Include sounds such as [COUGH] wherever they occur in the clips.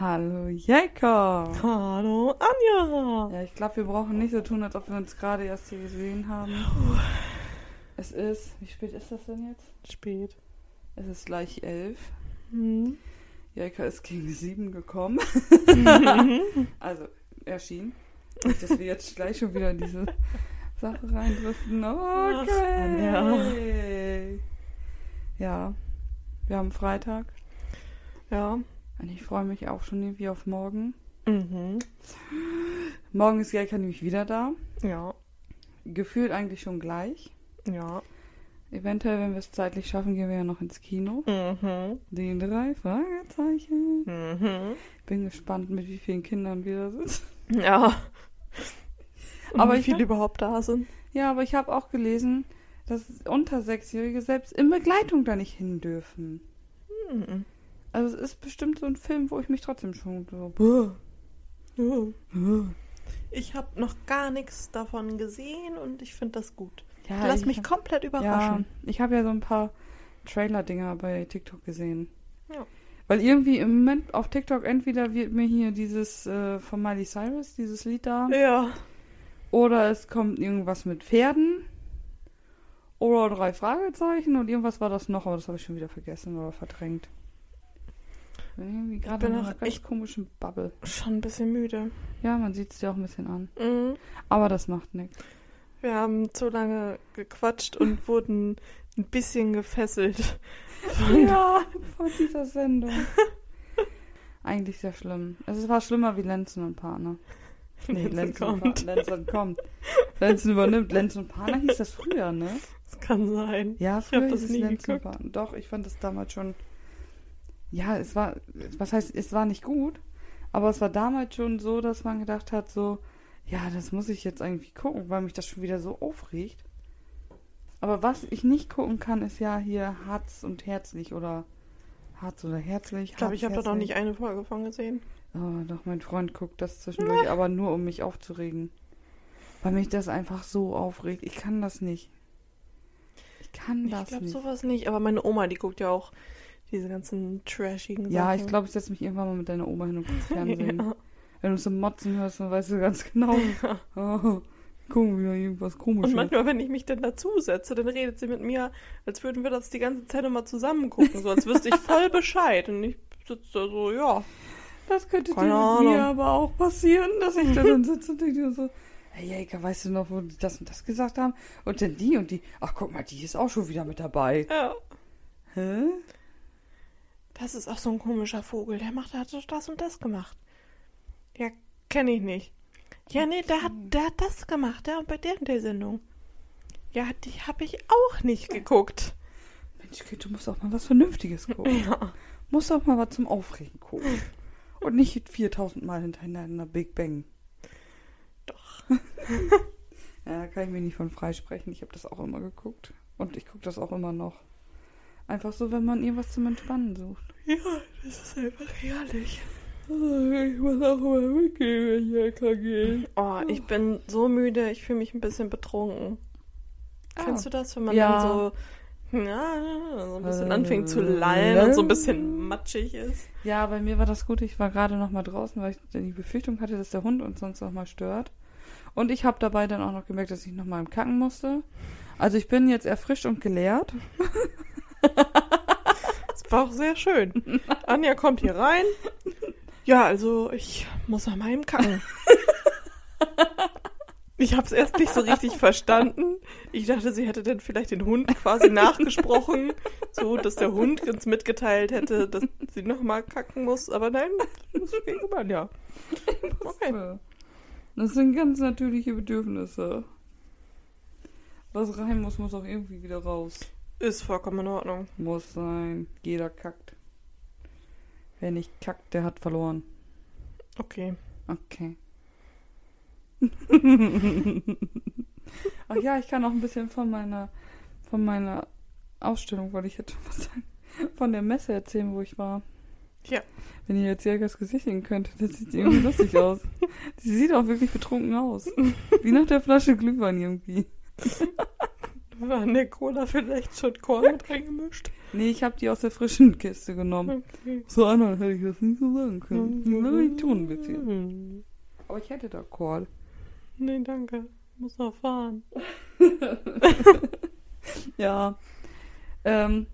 Hallo Jacob. Hallo Anja. Ja, ich glaube, wir brauchen nicht so tun, als ob wir uns gerade erst hier gesehen haben. Es ist, wie spät ist das denn jetzt? Spät. Es ist gleich elf. Hm. Jaika ist gegen sieben gekommen. [LAUGHS] also, erschien. Nicht, dass wir jetzt gleich schon wieder in diese Sache reindriften. Okay. Ja, wir haben Freitag. Ja. Und ich freue mich auch schon irgendwie auf morgen. Mhm. Morgen ist Jaika nämlich wieder da. Ja. Gefühlt eigentlich schon gleich. Ja. Eventuell, wenn wir es zeitlich schaffen, gehen wir ja noch ins Kino. Mhm. Die drei Fragezeichen. Mhm. Bin gespannt, mit wie vielen Kindern wir da sind. Ja. Und Aber wie ich viele überhaupt da sind. Ja, aber ich habe auch gelesen, dass unter Sechsjährige selbst in Begleitung da nicht hin dürfen. Mhm. Also es ist bestimmt so ein Film, wo ich mich trotzdem schon so. Ich habe noch gar nichts davon gesehen und ich finde das gut. Ja, Lass ich mich hab- komplett Ja, überraschen. ich habe ja so ein paar Trailer-Dinger bei TikTok gesehen. Ja. Weil irgendwie im Moment auf TikTok entweder wird mir hier dieses äh, von Miley Cyrus, dieses Lied da, Ja. oder es kommt irgendwas mit Pferden oder drei Fragezeichen und irgendwas war das noch, aber das habe ich schon wieder vergessen oder verdrängt. Bin irgendwie gerade in einer ganz echt- komischen Bubble. Schon ein bisschen müde. Ja, man sieht es dir auch ein bisschen an. Mhm. Aber das macht nichts. Wir haben zu lange gequatscht und [LAUGHS] wurden ein bisschen gefesselt. Ja, von dieser Sendung. [LAUGHS] Eigentlich sehr schlimm. Es war schlimmer wie Lenzen und Partner. Nee, Lenzen und kommt. Pa- Lenzen kommt. Lenzen übernimmt. Lenzen und Partner hieß das früher, ne? Das kann sein. Ja, Ich früher hab hieß das es nie Lenzen und geguckt. Partner. Doch, ich fand das damals schon. Ja, es war. Was heißt, es war nicht gut, aber es war damals schon so, dass man gedacht hat, so, ja, das muss ich jetzt irgendwie gucken, weil mich das schon wieder so aufregt. Aber was ich nicht gucken kann, ist ja hier Harz und Herzlich oder Harz oder Herzlich. Ich glaube, ich habe da noch nicht eine Folge von gesehen. Oh, doch, mein Freund guckt das zwischendurch, aber nur um mich aufzuregen. Weil mich das einfach so aufregt. Ich kann das nicht. Ich kann Ich das glaube nicht. sowas nicht. Aber meine Oma, die guckt ja auch diese ganzen trashigen ja, Sachen. ich glaube, ich setze mich irgendwann mal mit deiner Oma hin und gucke [LAUGHS] Fernsehen. Ja. Wenn du so Motzen hörst, dann weißt du ganz genau. Oh, guck, wieder irgendwas komisches. Und manchmal, wenn ich mich dann dazusetze, dann redet sie mit mir, als würden wir das die ganze Zeit immer zusammen gucken. So als wüsste ich voll [LAUGHS] Bescheid. Und ich sitze da so, ja. Das könnte dir mit Ahnung. mir aber auch passieren, dass ich da dann [LAUGHS] sitze und denke so, hey Jäger, weißt du noch, wo die das und das gesagt haben? Und dann die und die, ach guck mal, die ist auch schon wieder mit dabei. Ja. Hä? Das ist auch so ein komischer Vogel. Der macht, der hat das und das gemacht. Ja, kenne ich nicht. Ja, nee, der hat, der hat das gemacht, ja, und bei der und der Sendung. Ja, die habe ich auch nicht geguckt. Mensch, Kind, du musst auch mal was Vernünftiges gucken. Ja. Musst auch mal was zum Aufregen gucken. [LAUGHS] Und nicht 4000 Mal hintereinander Big Bang. Doch. [LAUGHS] Ja, da kann ich mich nicht von freisprechen. Ich habe das auch immer geguckt. Und ich gucke das auch immer noch. Einfach so, wenn man irgendwas zum Entspannen sucht. Ja, das ist einfach herrlich. Ich muss auch mal weggehen, wenn ich kann gehen. Oh, ich bin so müde, ich fühle mich ein bisschen betrunken. Ah. Kennst du das, wenn man Ja. dann so, ja, so ein bisschen Äh, anfängt zu lallen und so ein bisschen matschig ist? Ja, bei mir war das gut. Ich war gerade noch mal draußen, weil ich die Befürchtung hatte, dass der Hund uns sonst noch mal stört. Und ich habe dabei dann auch noch gemerkt, dass ich noch mal im Kacken musste. Also ich bin jetzt erfrischt und geleert. [LAUGHS] [LAUGHS] Das war auch sehr schön. Anja kommt hier rein. Ja, also ich muss nach meinem Kacken. Ich habe es erst nicht so richtig verstanden. Ich dachte, sie hätte dann vielleicht den Hund quasi nachgesprochen, so dass der Hund uns mitgeteilt hätte, dass sie nochmal kacken muss. Aber nein, das ging über ja. Okay. Das sind ganz natürliche Bedürfnisse. Was rein muss, muss auch irgendwie wieder raus. Ist vollkommen in Ordnung. Muss sein. Jeder kackt. Wer nicht kackt, der hat verloren. Okay. Okay. Ach ja, ich kann auch ein bisschen von meiner von meiner Ausstellung, wollte ich jetzt schon was sagen, von der Messe erzählen, wo ich war. Ja. Wenn ihr jetzt Jägers Gesicht sehen könntet, das sieht irgendwie lustig aus. Sie sieht auch wirklich betrunken aus. Wie nach der Flasche Glühwein irgendwie. War in der Cola vielleicht schon Korn mit reingemischt? Nee, ich habe die aus der frischen Kiste genommen. Okay. So anderen hätte ich das nicht so sagen können. Mhm. Das will ich tun ein bisschen. Aber ich hätte da Call. Nee, danke. Muss noch fahren. [LAUGHS] Ja. Ähm,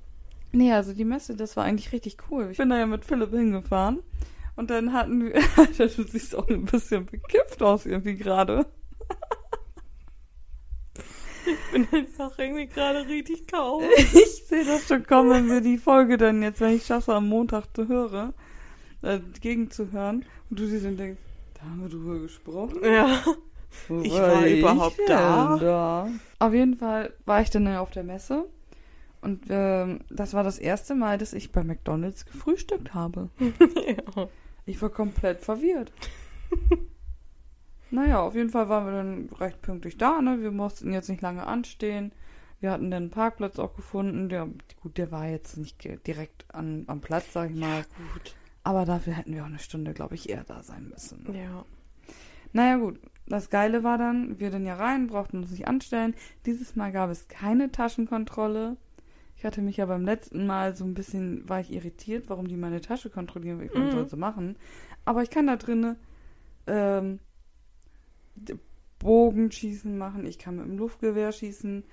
nee, also die Messe, das war eigentlich richtig cool. Ich bin da ja mit Philipp hingefahren. Und dann hatten wir. [LAUGHS] Alter, du siehst auch ein bisschen bekifft aus irgendwie gerade. Ich bin einfach irgendwie gerade richtig kaum. [LAUGHS] Ich sehe das schon kommen, wenn wir die Folge dann jetzt, wenn ich schaffe, am Montag zu hören, äh, gegenzuhören. Und du siehst und denkst, da haben wir drüber gesprochen. Ja. Wo Ich war überhaupt denn da? da? Auf jeden Fall war ich dann auf der Messe. Und ähm, das war das erste Mal, dass ich bei McDonalds gefrühstückt habe. [LAUGHS] ja. Ich war komplett verwirrt. [LAUGHS] naja, auf jeden Fall waren wir dann recht pünktlich da, ne? Wir mussten jetzt nicht lange anstehen. Wir hatten dann einen Parkplatz auch gefunden. Der, gut, der war jetzt nicht direkt an, am Platz, sag ich mal. gut. Aber dafür hätten wir auch eine Stunde, glaube ich, eher da sein müssen. Ja. Naja, gut. Das Geile war dann, wir dann ja rein, brauchten uns nicht anstellen. Dieses Mal gab es keine Taschenkontrolle. Ich hatte mich ja beim letzten Mal so ein bisschen, war ich irritiert, warum die meine Tasche kontrollieren, wie ich Mhm. soll so machen. Aber ich kann da drinnen ähm, Bogenschießen machen, ich kann mit dem Luftgewehr schießen,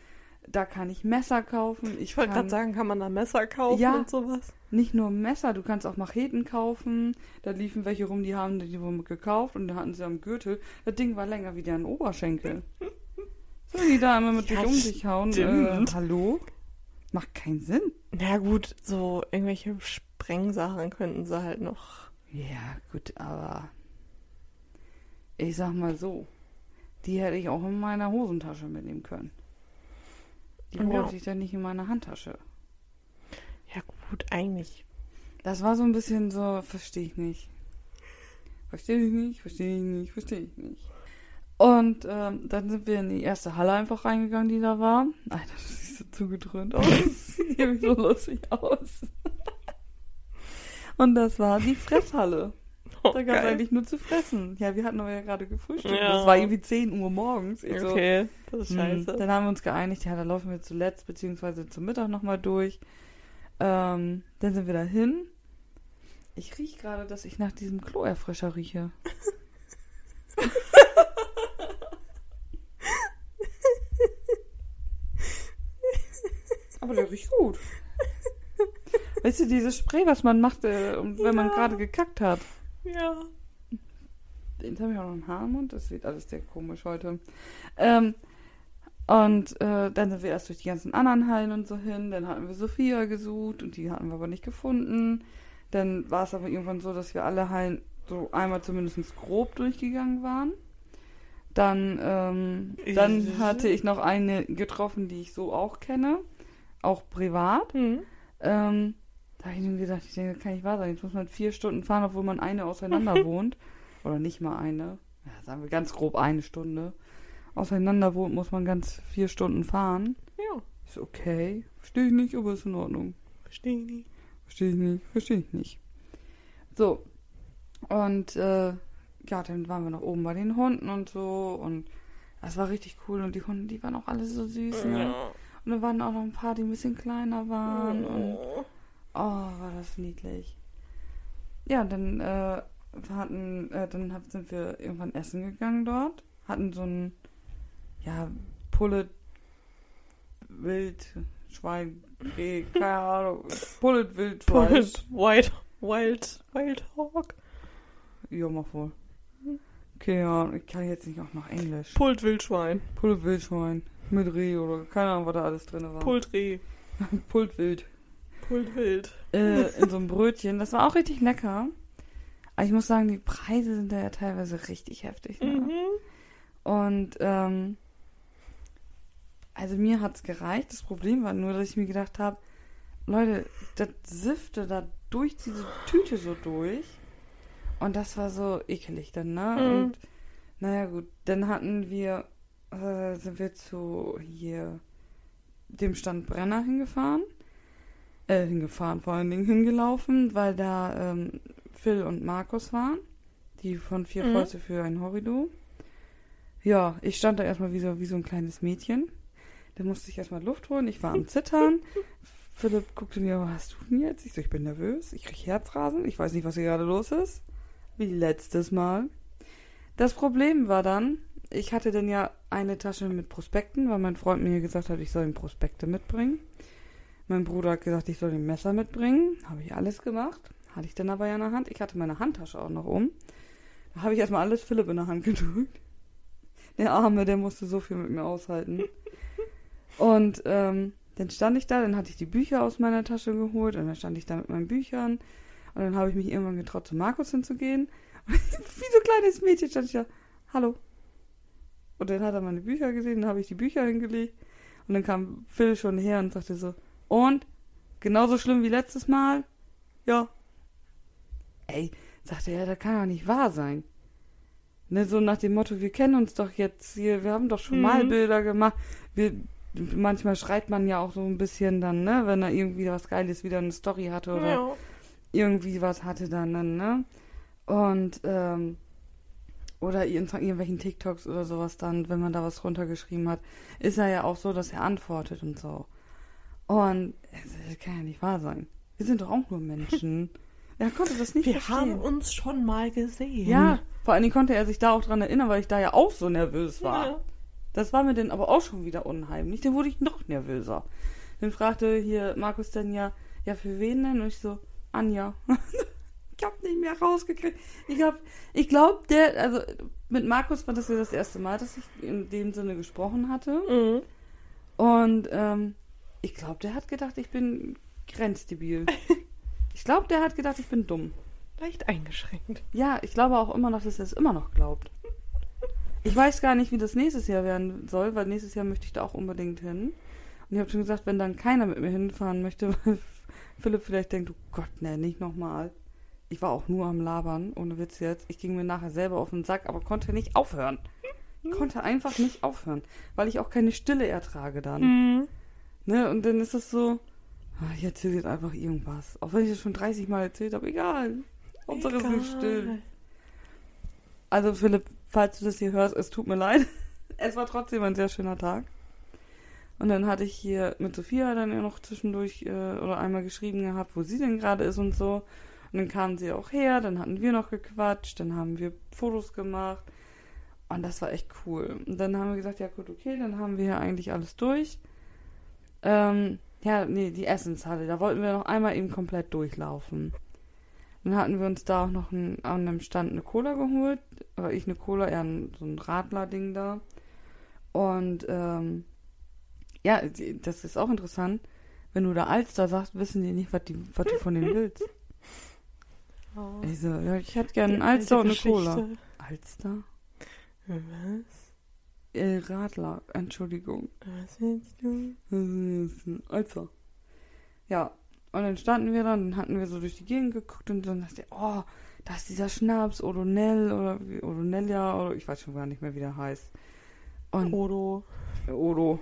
da kann ich Messer kaufen. Ich wollte gerade sagen, kann man da Messer kaufen Ja. und sowas? nicht nur Messer, du kannst auch Macheten kaufen. Da liefen welche rum, die haben die wurden gekauft und da hatten sie am Gürtel. Das Ding war länger wie deren Oberschenkel. [LAUGHS] So, die da immer mit Ja, sich um sich hauen. Äh, hallo? Macht keinen Sinn. Na gut, so irgendwelche Sprengsachen könnten sie halt noch. Ja, gut, aber ich sag mal so, die hätte ich auch in meiner Hosentasche mitnehmen können. Die Ja. brauchte ich dann nicht in meiner Handtasche. Ja gut, eigentlich. Das war so ein bisschen so, verstehe ich nicht. Verstehe ich nicht, verstehe ich nicht, verstehe ich nicht. Und ähm, dann sind wir in die erste Halle einfach reingegangen, die da war. Alter, das sieht so zugedröhnt aus. [LAUGHS] Das sieht irgendwie so lustig aus. Und das war die Fresshalle. Oh, Da gab es eigentlich nur zu fressen. Ja, wir hatten aber ja gerade gefrühstückt. Ja. Das war irgendwie 10 Uhr morgens. Ich so, Okay, das ist hm, scheiße. Dann haben wir uns geeinigt, ja, da laufen wir zuletzt, beziehungsweise zum Mittag nochmal durch. Ähm, dann sind wir da hin. Ich rieche gerade, dass ich nach diesem Kloerfrischer rieche. Aber der riecht gut. Weißt du, dieses Spray, was man macht, äh, wenn man Ja. gerade gekackt hat. Ja. Jetzt habe ich auch noch einen Haar im Mund. Das sieht alles sehr komisch heute. Ähm, und äh, dann sind wir erst durch die ganzen anderen Hallen und so hin. Dann hatten wir Sophia gesucht und die hatten wir aber nicht gefunden. Dann war es aber irgendwann so, dass wir alle Hallen so einmal zumindest grob durchgegangen waren. Dann, ähm, dann hatte ich noch eine getroffen, die ich so auch kenne. Auch privat. Hm. Ähm, da habe ich mir gedacht, ich denke, das kann nicht wahr sein. Jetzt muss man vier Stunden fahren, obwohl man eine auseinander [LAUGHS] wohnt. Oder nicht mal eine. Ja, sagen wir ganz grob eine Stunde. Auseinander wohnt, muss man ganz vier Stunden fahren. Ja. Ist okay. Verstehe ich nicht, aber ist in Ordnung. Verstehe ich nicht. Verstehe ich nicht, verstehe ich nicht. So. Und äh, ja, dann waren wir noch oben bei den Hunden und so. Und das war richtig cool. Und die Hunde, die waren auch alle so süß. Ne? Ja. Und dann waren auch noch ein paar, die ein bisschen kleiner waren. Und Oh. War das niedlich. Ja, dann, äh, hatten, äh, dann hab, sind wir irgendwann essen gegangen dort. Hatten so ein, ja, Pullet, Wild, Schwein, Reh, keine Ahnung. Pullet. [LAUGHS] Wild, Wild, Wild, Wild Hawk. Ja, mach wohl. Okay, ja, ich kann jetzt nicht auch noch Englisch. Pult Wildschwein. Pullet, Wildschwein. Mit Reh oder keine Ahnung, was da alles drin war. Pult Reh. [LAUGHS] Pult Wild. Pult Wild. äh, in so einem Brötchen. Das war auch richtig lecker. Aber ich muss sagen, die Preise sind da ja teilweise richtig heftig. Ne? Mhm. Und ähm, also mir hat's gereicht. Das Problem war nur, dass ich mir gedacht habe, Leute, das siffte da durch diese Tüte so durch. Und das war so ekelig dann, ne? Mhm. Und naja gut, dann hatten wir, äh, sind wir zu hier dem Stand Brenner hingefahren. Äh, hingefahren, vor allen Dingen hingelaufen, weil da ähm, Phil und Markus waren. Die von Vier Mhm. Fäuste für ein Horrido. Ja, ich stand da erstmal wie so, wie so ein kleines Mädchen. Dann musste ich erstmal Luft holen. Ich war am Zittern. [LAUGHS] Philipp guckte mir, was hast du denn jetzt? Ich so, ich bin nervös. Ich kriege Herzrasen. Ich weiß nicht, was hier gerade los ist. Wie letztes Mal. Das Problem war dann, ich hatte dann ja eine Tasche mit Prospekten, weil mein Freund mir gesagt hat, ich soll ihm Prospekte mitbringen. Mein Bruder hat gesagt, ich soll ihm Messer mitbringen. Habe ich alles gemacht. Hatte ich dann aber ja in der Hand. Ich hatte meine Handtasche auch noch um. Da habe ich erstmal alles Philipp in der Hand gedrückt. Der Arme, der musste so viel mit mir aushalten. Und ähm, dann stand ich da, dann hatte ich die Bücher aus meiner Tasche geholt und dann stand ich da mit meinen Büchern. Und dann habe ich mich irgendwann getraut, zu Markus hinzugehen. [LAUGHS] Wie so ein kleines Mädchen stand ich da, hallo. Und dann hat er meine Bücher gesehen, dann habe ich die Bücher hingelegt. Und dann kam Phil schon her und sagte so, und? Genauso schlimm wie letztes Mal? Ja. Ey, sagte er, das kann doch nicht wahr sein. Ne, so nach dem Motto, wir kennen uns doch jetzt hier, wir haben doch schon Mhm. mal Bilder gemacht. Wir, manchmal schreit man ja auch so ein bisschen dann, ne, wenn er irgendwie was Geiles wieder eine Story hatte oder Ja. irgendwie was hatte dann, dann ne? Und, ähm, oder irgendwelchen TikToks oder sowas dann, wenn man da was runtergeschrieben hat, ist er ja auch so, dass er antwortet und so. Und das kann ja nicht wahr sein. Wir sind doch auch nur Menschen. [LAUGHS] er konnte das nicht Wir verstehen. haben uns schon mal gesehen. ja, vor allen Dingen konnte er sich da auch dran erinnern, weil ich da ja auch so nervös war. Ja. Das war mir dann aber auch schon wieder unheimlich. Dann wurde ich noch nervöser. Dann fragte hier Markus dann ja, ja, für wen denn? Und ich so, Anja. [LAUGHS] ich hab nicht mehr rausgekriegt. Ich hab, ich glaube, der, also mit Markus war das ja das erste Mal, dass ich in dem Sinne gesprochen hatte. Mhm. Und ähm, ich glaube, der hat gedacht, ich bin grenzdebil. [LAUGHS] ich glaube, der hat gedacht, ich bin dumm. Leicht eingeschränkt. Ja, ich glaube auch immer noch, dass er es immer noch glaubt. Ich weiß gar nicht, wie das nächstes Jahr werden soll, weil nächstes Jahr möchte ich da auch unbedingt hin. Und ich habe schon gesagt, wenn dann keiner mit mir hinfahren möchte, [LAUGHS] weil Philipp vielleicht denkt, oh Gott, ne, nicht nochmal. Ich war auch nur am Labern, ohne Witz jetzt. Ich ging mir nachher selber auf den Sack, aber konnte nicht aufhören. Konnte einfach nicht aufhören, weil ich auch keine Stille ertrage dann. Mhm. Ne? Und dann ist es so, ah, ich erzähle jetzt einfach irgendwas. Auch wenn ich das schon 30 Mal erzählt habe, egal. Es ist nicht still. Also Philipp, falls du das hier hörst, es tut mir leid. [LAUGHS] Es war trotzdem ein sehr schöner Tag. Und dann hatte ich hier mit Sophia dann ja noch zwischendurch äh, oder einmal geschrieben gehabt, wo sie denn gerade ist und so. Und dann kam sie auch her, dann hatten wir noch gequatscht, dann haben wir Fotos gemacht. Und das war echt cool. Und dann haben wir gesagt, ja gut, okay, dann haben wir hier eigentlich alles durch. Ähm, ja, nee, die Essenshalle, da wollten wir noch einmal eben komplett durchlaufen. Dann hatten wir uns da auch noch ein, an einem Stand eine Cola geholt. Oder ich eine Cola, eher ein, so ein Radler-Ding da. Und ähm, ja, das ist auch interessant. Wenn du da Alster sagst, wissen die nicht, was, die, was du von denen willst. [LAUGHS] Oh. Ich so, ja, ich hätte gerne einen Alster und eine alte Cola. Geschichte. Alster? Was? Äh, Radler, Entschuldigung. Was willst du? Alter. Ja, und dann standen wir da und dann hatten wir so durch die Gegend geguckt und dann dachte ich, oh, da ist dieser Schnaps, Odonell oder wie- Odonelia oder ich weiß schon gar nicht mehr, wie der heißt. Und Odo. Odo.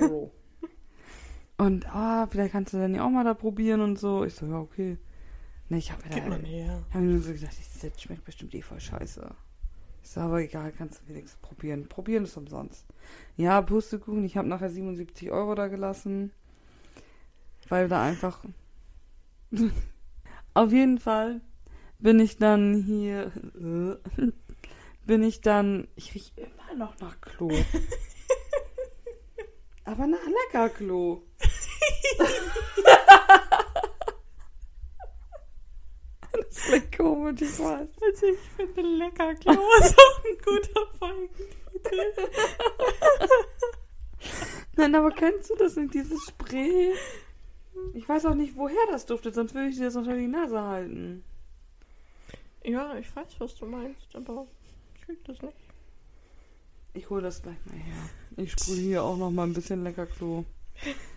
Odo. [LAUGHS] und ah, vielleicht kannst du dann ja auch mal da probieren und so. Ich so, ja, okay. Ne, ich habe Gib mir mal da, her. hab mir nur so gedacht, das schmeckt bestimmt eh voll scheiße. Ich so, aber egal, kannst du wenigstens probieren. Probieren ist umsonst. Ja, Pustekuchen, ich habe nachher 77 Euro da gelassen. Weil da einfach. [LAUGHS] Auf jeden Fall bin ich dann hier. [LAUGHS] bin ich dann. Ich riech immer noch nach Klo. [LAUGHS] Aber nach lecker Klo. Das klingt komisch, ich weiß. Also ich finde lecker Klo ist [LAUGHS] auch ein guter Folgentitel. Nein, aber kennst du das nicht, dieses Spray? Ich weiß auch nicht, woher das duftet, sonst würde ich dir das unter die Nase halten. Ja, ich weiß, was du meinst, aber ich krieg das nicht. Ich hole das gleich mal her. Ich sprühe hier auch noch mal ein bisschen lecker Klo. [LAUGHS]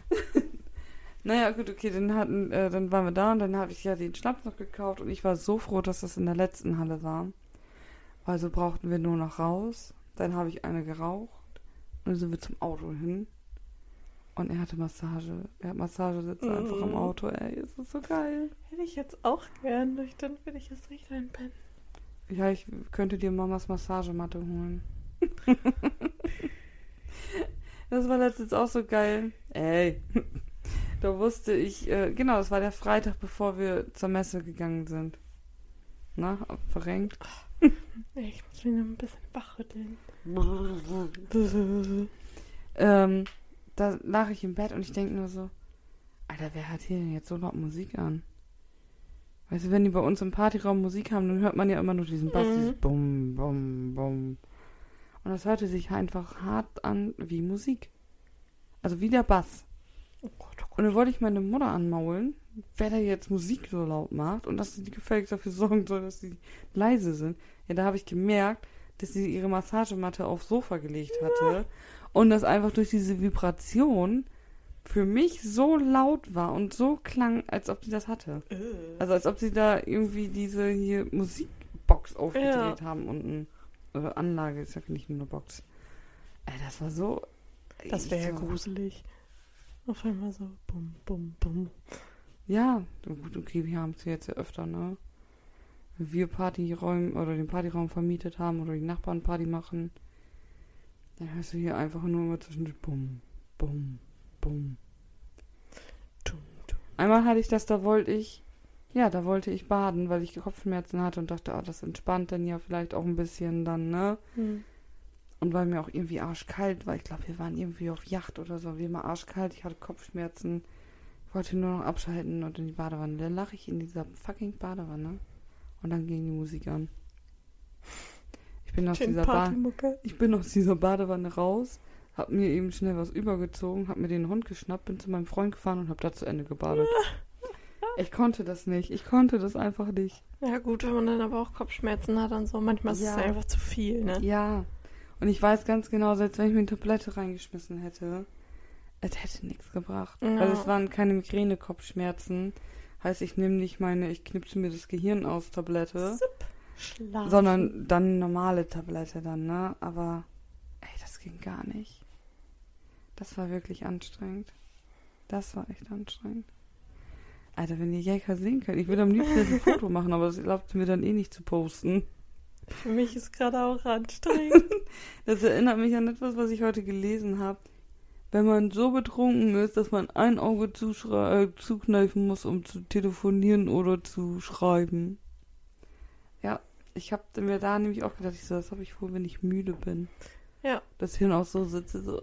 naja, gut, okay, dann hatten, äh, dann waren wir da und dann habe ich ja den Schnaps noch gekauft und ich war so froh, dass das in der letzten Halle war. Also brauchten wir nur noch raus. Dann habe ich eine geraucht und dann sind wir zum Auto hin. Und er hatte Massage. Er hat Massagesitze einfach am Mhm. Auto, ey. Es ist so geil. Hätte ich jetzt auch gern, nur dann will ich jetzt nicht einpennen. Ja, ich könnte dir Mamas Massagematte holen. [LAUGHS] [LAUGHS] Das war letztens auch so geil. Ey. Da wusste ich, äh, genau, das war der Freitag, bevor wir zur Messe gegangen sind. Na, verrenkt. [LAUGHS] Ich muss mich noch ein bisschen wachrütteln. [LAUGHS] ähm, da lag ich im Bett und ich denke nur so, Alter, wer hat hier denn jetzt so laut Musik an? Weißt du, wenn die bei uns im Partyraum Musik haben, dann hört man ja immer nur diesen Bass, Mhm. dieses Bum, Bum, Bum. Und das hörte sich einfach hart an wie Musik. Also wie der Bass. Oh Gott, oh Gott. Und dann wollte ich meine Mutter anmaulen, wer da jetzt Musik so laut macht und dass sie gefälligst dafür sorgen soll, dass sie leise sind. Ja, da habe ich gemerkt, dass sie ihre Massagematte aufs Sofa gelegt hatte und das einfach durch diese Vibration für mich so laut war und so klang, als ob sie das hatte. Äh. Also als ob sie da irgendwie diese hier Musikbox aufgedreht haben unten. Oder Anlage, ist ja nicht nur eine Box. Ey, das war so. Das wäre ja gruselig. Auf einmal so bum, bum, bum. Ja, gut, okay, wir haben es jetzt ja öfter, ne? Wenn wir Partyräume oder den Partyraum vermietet haben oder die Nachbarn Party machen, dann hörst du hier einfach nur immer zwischen Bum, Bum, Bum. Einmal hatte ich das, da wollte ich, ja, da wollte ich baden, weil ich Kopfschmerzen hatte und dachte, oh, das entspannt dann ja vielleicht auch ein bisschen dann, ne? Hm. Und weil mir auch irgendwie arschkalt war, ich glaube, wir waren irgendwie auf Yacht oder so, wie immer arschkalt, ich hatte Kopfschmerzen, ich wollte nur noch abschalten und in die Badewanne. Dann lag ich in dieser fucking Badewanne und dann ging die Musik an. Ich bin aus Schön dieser ba ich bin aus dieser Badewanne raus, hab mir eben schnell was übergezogen, hab mir den Hund geschnappt, bin zu meinem Freund gefahren und hab da zu Ende gebadet. [LAUGHS] Ich konnte das nicht, ich konnte das einfach nicht. Ja gut, wenn man dann aber auch Kopfschmerzen hat und so, manchmal ist Ja. es einfach zu viel, ne? Ja. Und ich weiß ganz genau, selbst wenn ich mir eine Tablette reingeschmissen hätte, es hätte nichts gebracht. Ja. Also es waren keine Migräne-Kopfschmerzen. Heißt, ich nehme nicht meine, ich knipse mir das Gehirn aus Tablette, Schlafen. sondern dann eine normale Tablette dann, ne? Aber ey, das ging gar nicht. Das war wirklich anstrengend. Das war echt anstrengend. Alter, wenn ihr Jäger sehen könnt, ich würde am liebsten ein Foto machen, aber das erlaubt mir dann eh nicht zu posten. Für mich ist gerade auch anstrengend. [LAUGHS] Das erinnert mich an etwas, was ich heute gelesen habe. Wenn man so betrunken ist, dass man ein Auge äh, zukneifen muss, um zu telefonieren oder zu schreiben. Ja, ich habe mir da nämlich auch gedacht, ich so, das habe ich wohl, wenn ich müde bin. Ja. Dass ich dann auch so sitze, so,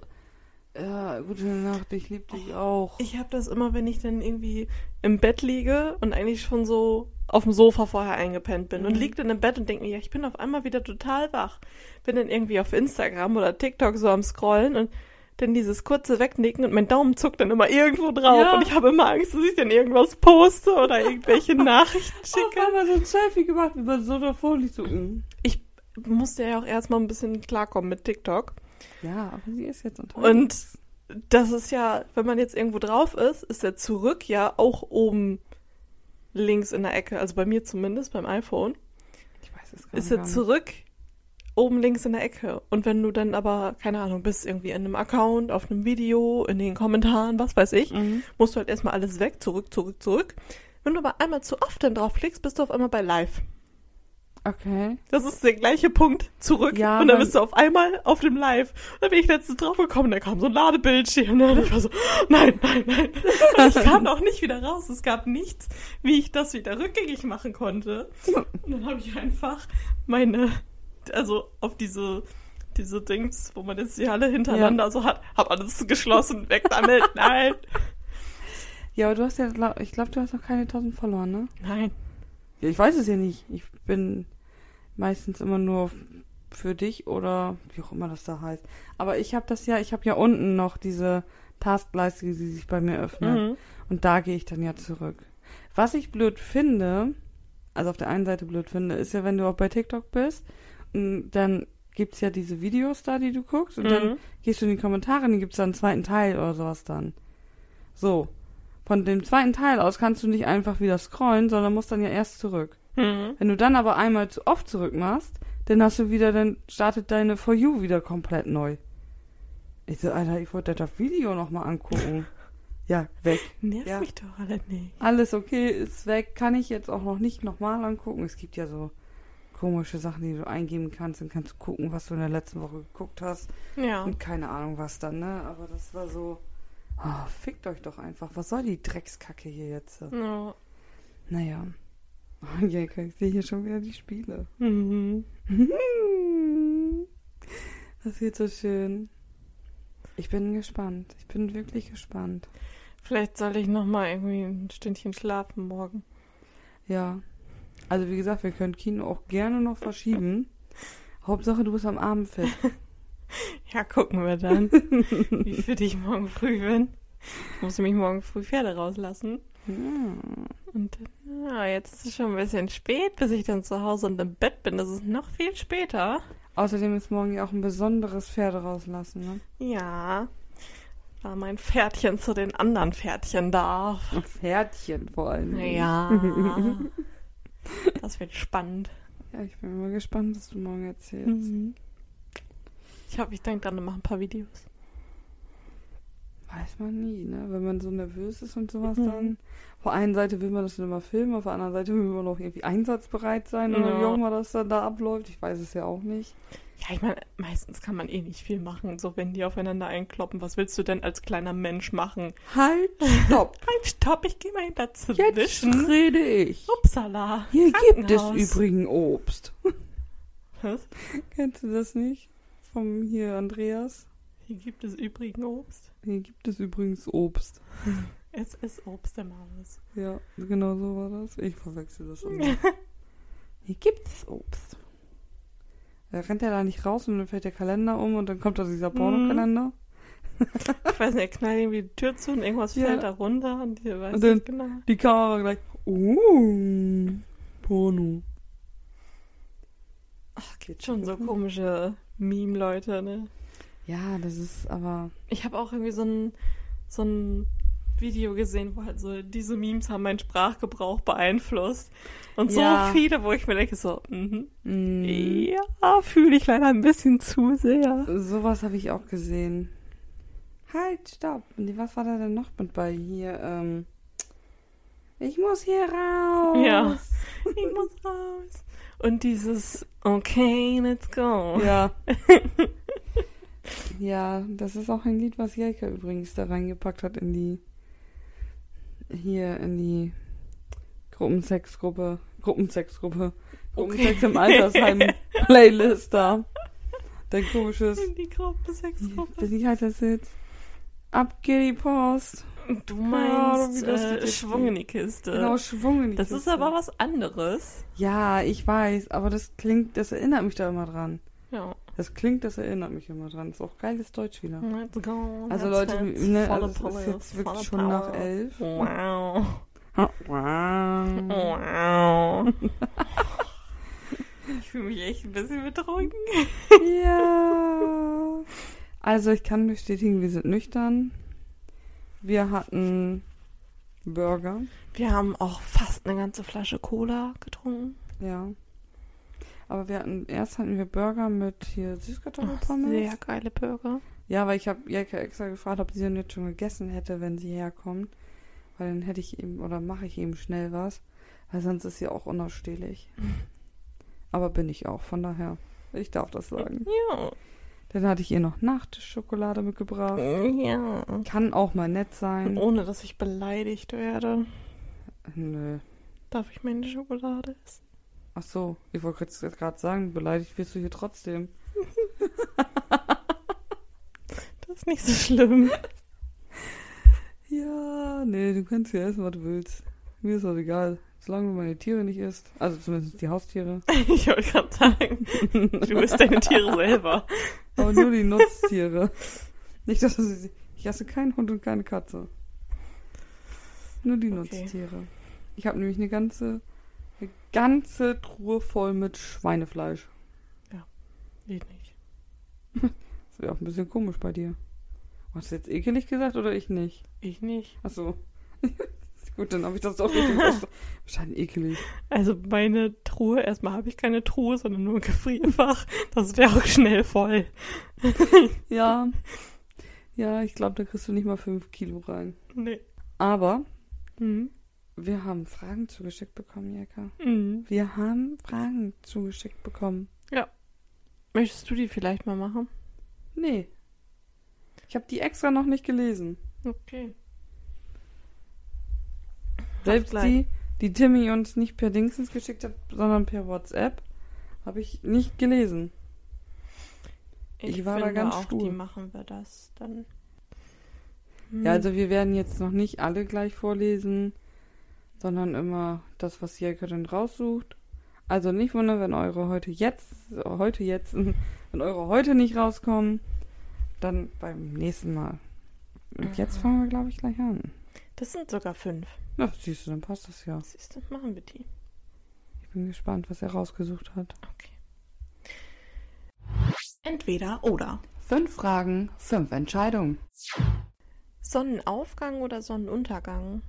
ja, gute Nacht, ich liebe dich auch. Ich habe das immer, wenn ich dann irgendwie im Bett liege und eigentlich schon so auf dem Sofa vorher eingepennt bin und Mhm. lieg dann im Bett und denke mir, ja, ich bin auf einmal wieder total wach. Bin dann irgendwie auf Instagram oder TikTok so am Scrollen und dann dieses kurze Wegnicken und mein Daumen zuckt dann immer irgendwo drauf Ja. und ich habe immer Angst, dass ich dann irgendwas poste oder irgendwelche [LAUGHS] Nachrichten schicke. einmal so ein Selfie gemacht, wie man so davor liegt, so, mm. Ich musste ja auch erstmal ein bisschen klarkommen mit TikTok. Ja, aber sie ist jetzt unterwegs. Und das ist ja, wenn man jetzt irgendwo drauf ist, ist der Zurück ja auch oben links in der Ecke. Also bei mir zumindest, beim iPhone, ich weiß es gar ist nicht. der Zurück oben links in der Ecke. Und wenn du dann aber, keine Ahnung, bist irgendwie in einem Account, auf einem Video, in den Kommentaren, was weiß ich, Mhm. musst du halt erstmal alles weg, zurück, zurück, zurück. Wenn du aber einmal zu oft dann draufklickst, bist du auf einmal bei Live. Okay. Das ist der gleiche Punkt zurück. Ja, und dann bist du auf einmal auf dem Live. Und dann bin ich letztens drauf gekommen, da kam so ein Ladebildschirm. Ne? Und ich war so, [LAUGHS] nein, nein, nein. Und [LAUGHS] ich kam auch nicht wieder raus. Es gab nichts, wie ich das wieder rückgängig machen konnte. Und dann habe ich einfach meine, also auf diese, diese Dings, wo man jetzt die alle hintereinander so hat, hab alles geschlossen, weg damit, [LAUGHS] nein. Ja, aber du hast ja, ich glaube, du hast noch keine 1000 verloren, ne? Nein. Ja, ich weiß es ja nicht. Ich bin meistens immer nur für dich oder wie auch immer das da heißt. Aber ich habe das ja, ich habe ja unten noch diese Taskleiste, die sich bei mir öffnet. Mhm. Und da gehe ich dann ja zurück. Was ich blöd finde, also auf der einen Seite blöd finde, ist ja, wenn du auch bei TikTok bist, dann gibt's ja diese Videos da, die du guckst, und dann Mhm. gehst du in die Kommentare und dann gibt's da einen zweiten Teil oder sowas dann. So. Von dem zweiten Teil aus kannst du nicht einfach wieder scrollen, sondern musst dann ja erst zurück. Mhm. Wenn du dann aber einmal zu oft zurück machst, dann hast du wieder, dann startet deine For You wieder komplett neu. Ich so, Alter, ich wollte das Video nochmal angucken. [LAUGHS] ja, weg. Nerv Ja. mich doch alle nicht. Alles okay, ist weg. Kann ich jetzt auch noch nicht nochmal angucken. Es gibt ja so komische Sachen, die du eingeben kannst. Dann kannst gucken, was du in der letzten Woche geguckt hast. Ja. Und keine Ahnung, was dann, ne? Aber das war so. Oh, fickt euch doch einfach. Was soll die Dreckskacke hier jetzt? ja. Naja. Oh, Jäger, ich sehe hier schon wieder die Spiele. Mhm. Das wird so schön. Ich bin gespannt. Ich bin wirklich gespannt. Vielleicht soll ich noch mal irgendwie ein Stündchen schlafen morgen. Ja. Also wie gesagt, wir können Kino auch gerne noch verschieben. Hauptsache, du bist am Abend fit. [LAUGHS] Ja, gucken wir dann, [LAUGHS] wie fit ich morgen früh bin. Ich muss mich morgen früh Pferde rauslassen. Ja. Und ja, jetzt ist es schon ein bisschen spät, bis ich dann zu Hause und im Bett bin. Das ist noch viel später. Außerdem ist morgen ja auch ein besonderes Pferd rauslassen, ne? Ja, da mein Pferdchen zu den anderen Pferdchen darf. Ein Pferdchen vor allem. Ja, [LAUGHS] das wird spannend. Ja, ich bin mal gespannt, was du morgen erzählst. Ich hoffe, ich denke dann mache ein paar Videos. Weiß man nie, ne? Wenn man so nervös ist und sowas Mhm. dann. Auf der einen Seite will man das dann immer filmen, auf der anderen Seite will man auch irgendwie einsatzbereit sein oder Ja. wie auch immer das dann da abläuft. Ich weiß es ja auch nicht. Ja, ich meine, meistens kann man eh nicht viel machen, so wenn die aufeinander einkloppen. Was willst du denn als kleiner Mensch machen? Halt, [LAUGHS] stopp! Halt, stopp, ich gehe mal Jetzt dazwischen. rede ich. Upsala. Hier gibt es übrigens Obst. Was? Kennst du das nicht? Vom hier Andreas? Hier gibt es übrigen Obst. Hier gibt es übrigens Obst. [LAUGHS] Es ist Obst der Maus. Ja, genau so war das. Ich verwechsel das immer. [LAUGHS] Hier gibt es Obst. Da rennt er da nicht raus und dann fällt der Kalender um und dann kommt da dieser Pornokalender. [LAUGHS] Ich weiß nicht, er knallt irgendwie die Tür zu und irgendwas Ja. fällt da runter und ich weiß Und dann- nicht genau. Die Kamera gleich. Uh, Porno. Ach, gibt schon so komische Meme-Leute, ne? Ja, das ist aber. Ich habe auch irgendwie so ein, so ein Video gesehen, wo halt so diese Memes haben meinen Sprachgebrauch beeinflusst. Und so Ja. viele, wo ich mir denke, so, mhm. Mm, ja, fühle ich leider ein bisschen zu sehr. Sowas habe ich auch gesehen. Halt, stopp. Nee, Was war da denn noch mit bei hier? Ähm, ich muss hier raus. Ja. Ich muss raus. Und dieses, okay, let's go. Ja. [LAUGHS] ja, das ist auch ein Lied, was Jelka übrigens da reingepackt hat in die. Hier in die Gruppensexgruppe. Gruppensexgruppe. Gruppensex im Altersheim-Playlist [LAUGHS] da. Dein komisches. In die Gruppe, Sexgruppe. Wie heißt das jetzt? Ab geht die Post. Du meinst das äh, Schwung in die Kiste. Genau, Schwung in die das ist Kiste. aber was anderes. Ja, ich weiß, aber das klingt, das erinnert mich da immer dran. Ja. Das klingt, das erinnert mich immer dran. Das ist auch geiles Deutsch wieder. Let's go. Also let's Leute, ne, also es ist jetzt wirklich schon nach Power. elf. Wow. Wow. [LAUGHS] Wow. Ich fühle mich echt ein bisschen betrunken. Ja. Also ich kann bestätigen, wir sind nüchtern. Wir hatten Burger. Wir haben auch fast eine ganze Flasche Cola getrunken. Ja. Aber wir hatten, erst hatten wir Burger mit hier Süßkartoffelpommes. sehr geile Burger. Ja, weil ich habe Jelka extra gefragt, ob sie denn jetzt schon gegessen hätte, wenn sie herkommt. Weil dann hätte ich eben, oder mache ich eben schnell was. Weil sonst ist sie auch unausstehlich. [LAUGHS] Aber bin ich auch, von daher. Ich darf das sagen. Ja. Dann hatte ich ihr noch Nachtischschokolade mitgebracht. Ja. Kann auch mal nett sein. Ohne dass ich beleidigt werde, Nö. darf ich meine Schokolade essen. Ach so, ich wollte jetzt gerade sagen, beleidigt wirst du hier trotzdem. Das ist nicht so schlimm. Ja, nee, du kannst ja essen, was du willst. Mir ist das egal. Solange du meine Tiere nicht isst. Also zumindest die Haustiere. [LAUGHS] Ich wollte gerade sagen, du isst deine Tiere selber. Aber nur die Nutztiere. Nicht, dass du sie. Ich esse keinen Hund und keine Katze. Nur die Okay. Nutztiere. Ich habe nämlich eine ganze, eine ganze Truhe voll mit Schweinefleisch. Ich nicht. [LAUGHS] Das wäre auch ein bisschen komisch bei dir. Hast du jetzt ekelig gesagt oder ich nicht? Ich nicht. Ach so. [LAUGHS] Gut, dann habe ich das doch richtig [LAUGHS] verstanden. Wahrscheinlich ekelig. Also meine Truhe, erstmal habe ich keine Truhe, sondern nur ein Gefrierfach. Das wäre auch schnell voll. Ja. Ja, ich glaube, da kriegst du nicht mal 5 Kilo rein. Nee. Aber Hm. Wir haben Fragen zugeschickt bekommen, Jeka. Mhm. Wir haben Fragen zugeschickt bekommen. Möchtest du die vielleicht mal machen? Nee. Ich habe die extra noch nicht gelesen. Okay. Selbst die, die Timmy uns nicht per Dingsens geschickt hat, sondern per WhatsApp, habe ich nicht gelesen. Ich war da ganz auch, stur. die machen wir das dann. Hm. Ja, also wir werden jetzt noch nicht alle gleich vorlesen, sondern immer das, was dann raussucht. Also nicht wundern, wenn eure heute jetzt, heute jetzt, [LAUGHS] wenn eure heute nicht rauskommen, dann beim nächsten Mal. Und jetzt Mhm. fangen wir, glaube ich, gleich an. Das sind sogar fünf. Na, siehst du, dann passt das ja. Siehst du, machen wir die. Ich bin gespannt, was er rausgesucht hat. Okay. Entweder oder. Fünf Fragen, fünf Entscheidungen. Sonnenaufgang oder Sonnenuntergang?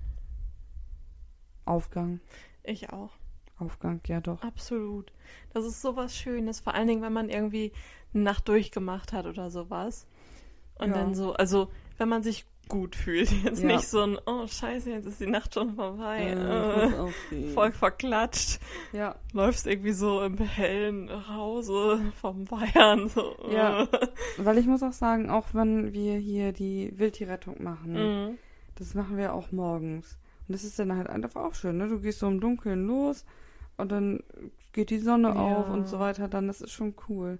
Aufgang, Ich auch. Aufgang, ja doch. Absolut. Das ist sowas Schönes. Vor allen Dingen, wenn man irgendwie eine Nacht durchgemacht hat oder sowas. Und Ja. dann so, also wenn man sich gut fühlt. [LAUGHS] Jetzt Ja. nicht so ein, oh scheiße, jetzt ist die Nacht schon vorbei. Äh, Äh, voll verklatscht. Ja, Läufst irgendwie so im Hellen Hause vom Feiern. So. Ja. weil ich muss auch sagen, auch wenn wir hier die Wildtierrettung machen, Mhm. das machen wir auch morgens. Und das ist dann halt einfach auch schön, ne? Du gehst so im Dunkeln los und dann geht die Sonne Ja. auf und so weiter, dann das ist schon cool.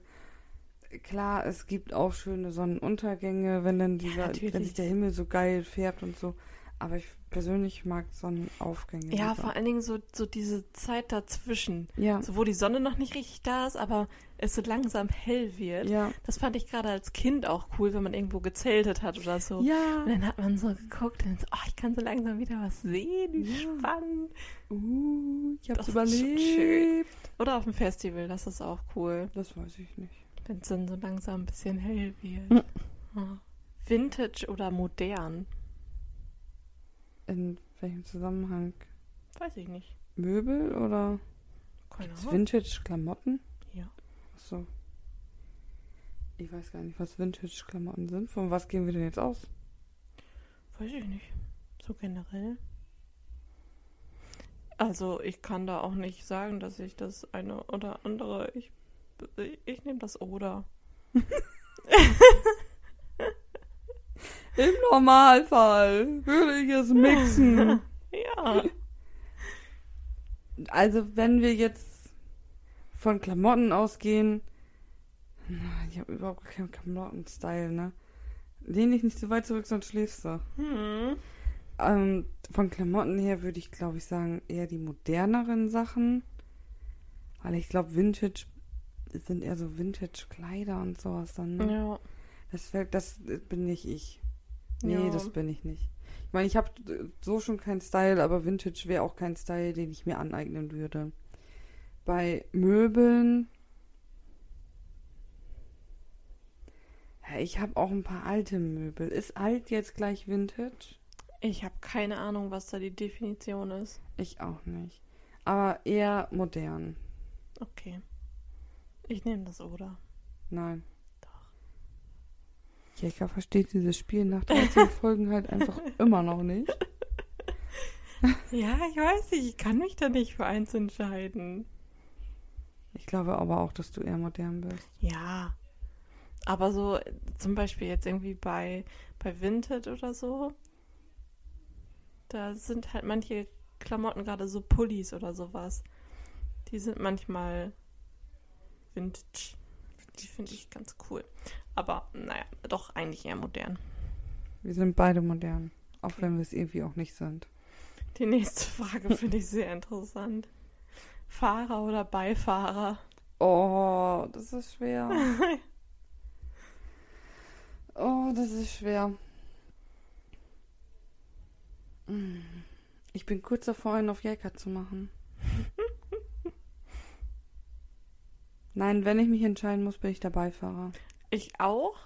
Klar, es gibt auch schöne Sonnenuntergänge, wenn dann dieser, wenn natürlich. sich der Himmel so geil färbt und so. Aber ich persönlich mag Sonnenaufgänge. Ja, lieber. vor allen Dingen so, so diese Zeit dazwischen. Ja, So, wo die Sonne noch nicht richtig da ist, aber es so langsam hell wird. ja, Das fand ich gerade als Kind auch cool, wenn man irgendwo gezeltet hat oder so. ja. Und dann hat man so geguckt und so, oh, ich kann so langsam wieder was sehen, wie Ja. spannend. Uh, ich hab's Das ist überlebt. schön. Oder auf dem Festival, das ist auch cool, Das weiß ich nicht. wenn es dann so langsam ein bisschen hell wird. Mhm. Oh. Vintage oder modern? In welchem Zusammenhang? Weiß ich nicht. Möbel oder. Vintage-Klamotten? Ja. Achso. Ich weiß gar nicht, was Vintage-Klamotten sind. Von was gehen wir denn jetzt aus? Weiß ich nicht. So generell. Also ich kann da auch nicht sagen, dass ich das eine oder andere. Ich, ich nehme das oder. [LAUGHS] [LAUGHS] Im Normalfall würde ich es mixen. [LAUGHS] Ja. also, wenn wir jetzt von Klamotten ausgehen. Ich habe überhaupt keinen Klamotten-Style, ne? Lehn dich nicht so weit zurück, sonst schläfst du. Hm. Ähm, von Klamotten her würde ich, glaube ich, sagen, eher die moderneren Sachen. Weil ich glaube, Vintage sind eher so Vintage-Kleider und sowas dann. Ne? Ja. Das, wär, das bin nicht ich. Nee, Ja. das bin ich nicht. Ich meine, ich habe so schon keinen Style, aber Vintage wäre auch kein Style, den ich mir aneignen würde. Bei Möbeln. Ja, ich habe auch ein paar alte Möbel. Ist alt jetzt gleich Vintage? Ich habe keine Ahnung, was da die Definition ist. Ich auch nicht. Aber eher modern. Okay. Ich nehme das oder. Nein. Jeka versteht dieses Spiel nach 13 [LAUGHS] Folgen halt einfach immer noch nicht. Ja, ich weiß nicht. Ich kann mich da nicht für eins entscheiden. Ich glaube aber auch, dass du eher modern bist. Ja. Aber so äh, zum Beispiel jetzt irgendwie bei, bei Vinted oder so, da sind halt manche Klamotten, gerade so Pullis oder sowas, die sind manchmal Vintage. Die finde ich ganz cool. Aber naja, doch eigentlich eher modern. Wir sind beide modern. Auch wenn wir es irgendwie auch nicht sind. Die nächste Frage finde ich sehr interessant. Fahrer oder Beifahrer? Oh, das ist schwer. [LAUGHS] Oh, das ist schwer. Ich bin kurz davor, einen auf Jäger zu machen. [LAUGHS] Nein, wenn ich mich entscheiden muss, bin ich der Beifahrer. Ich auch.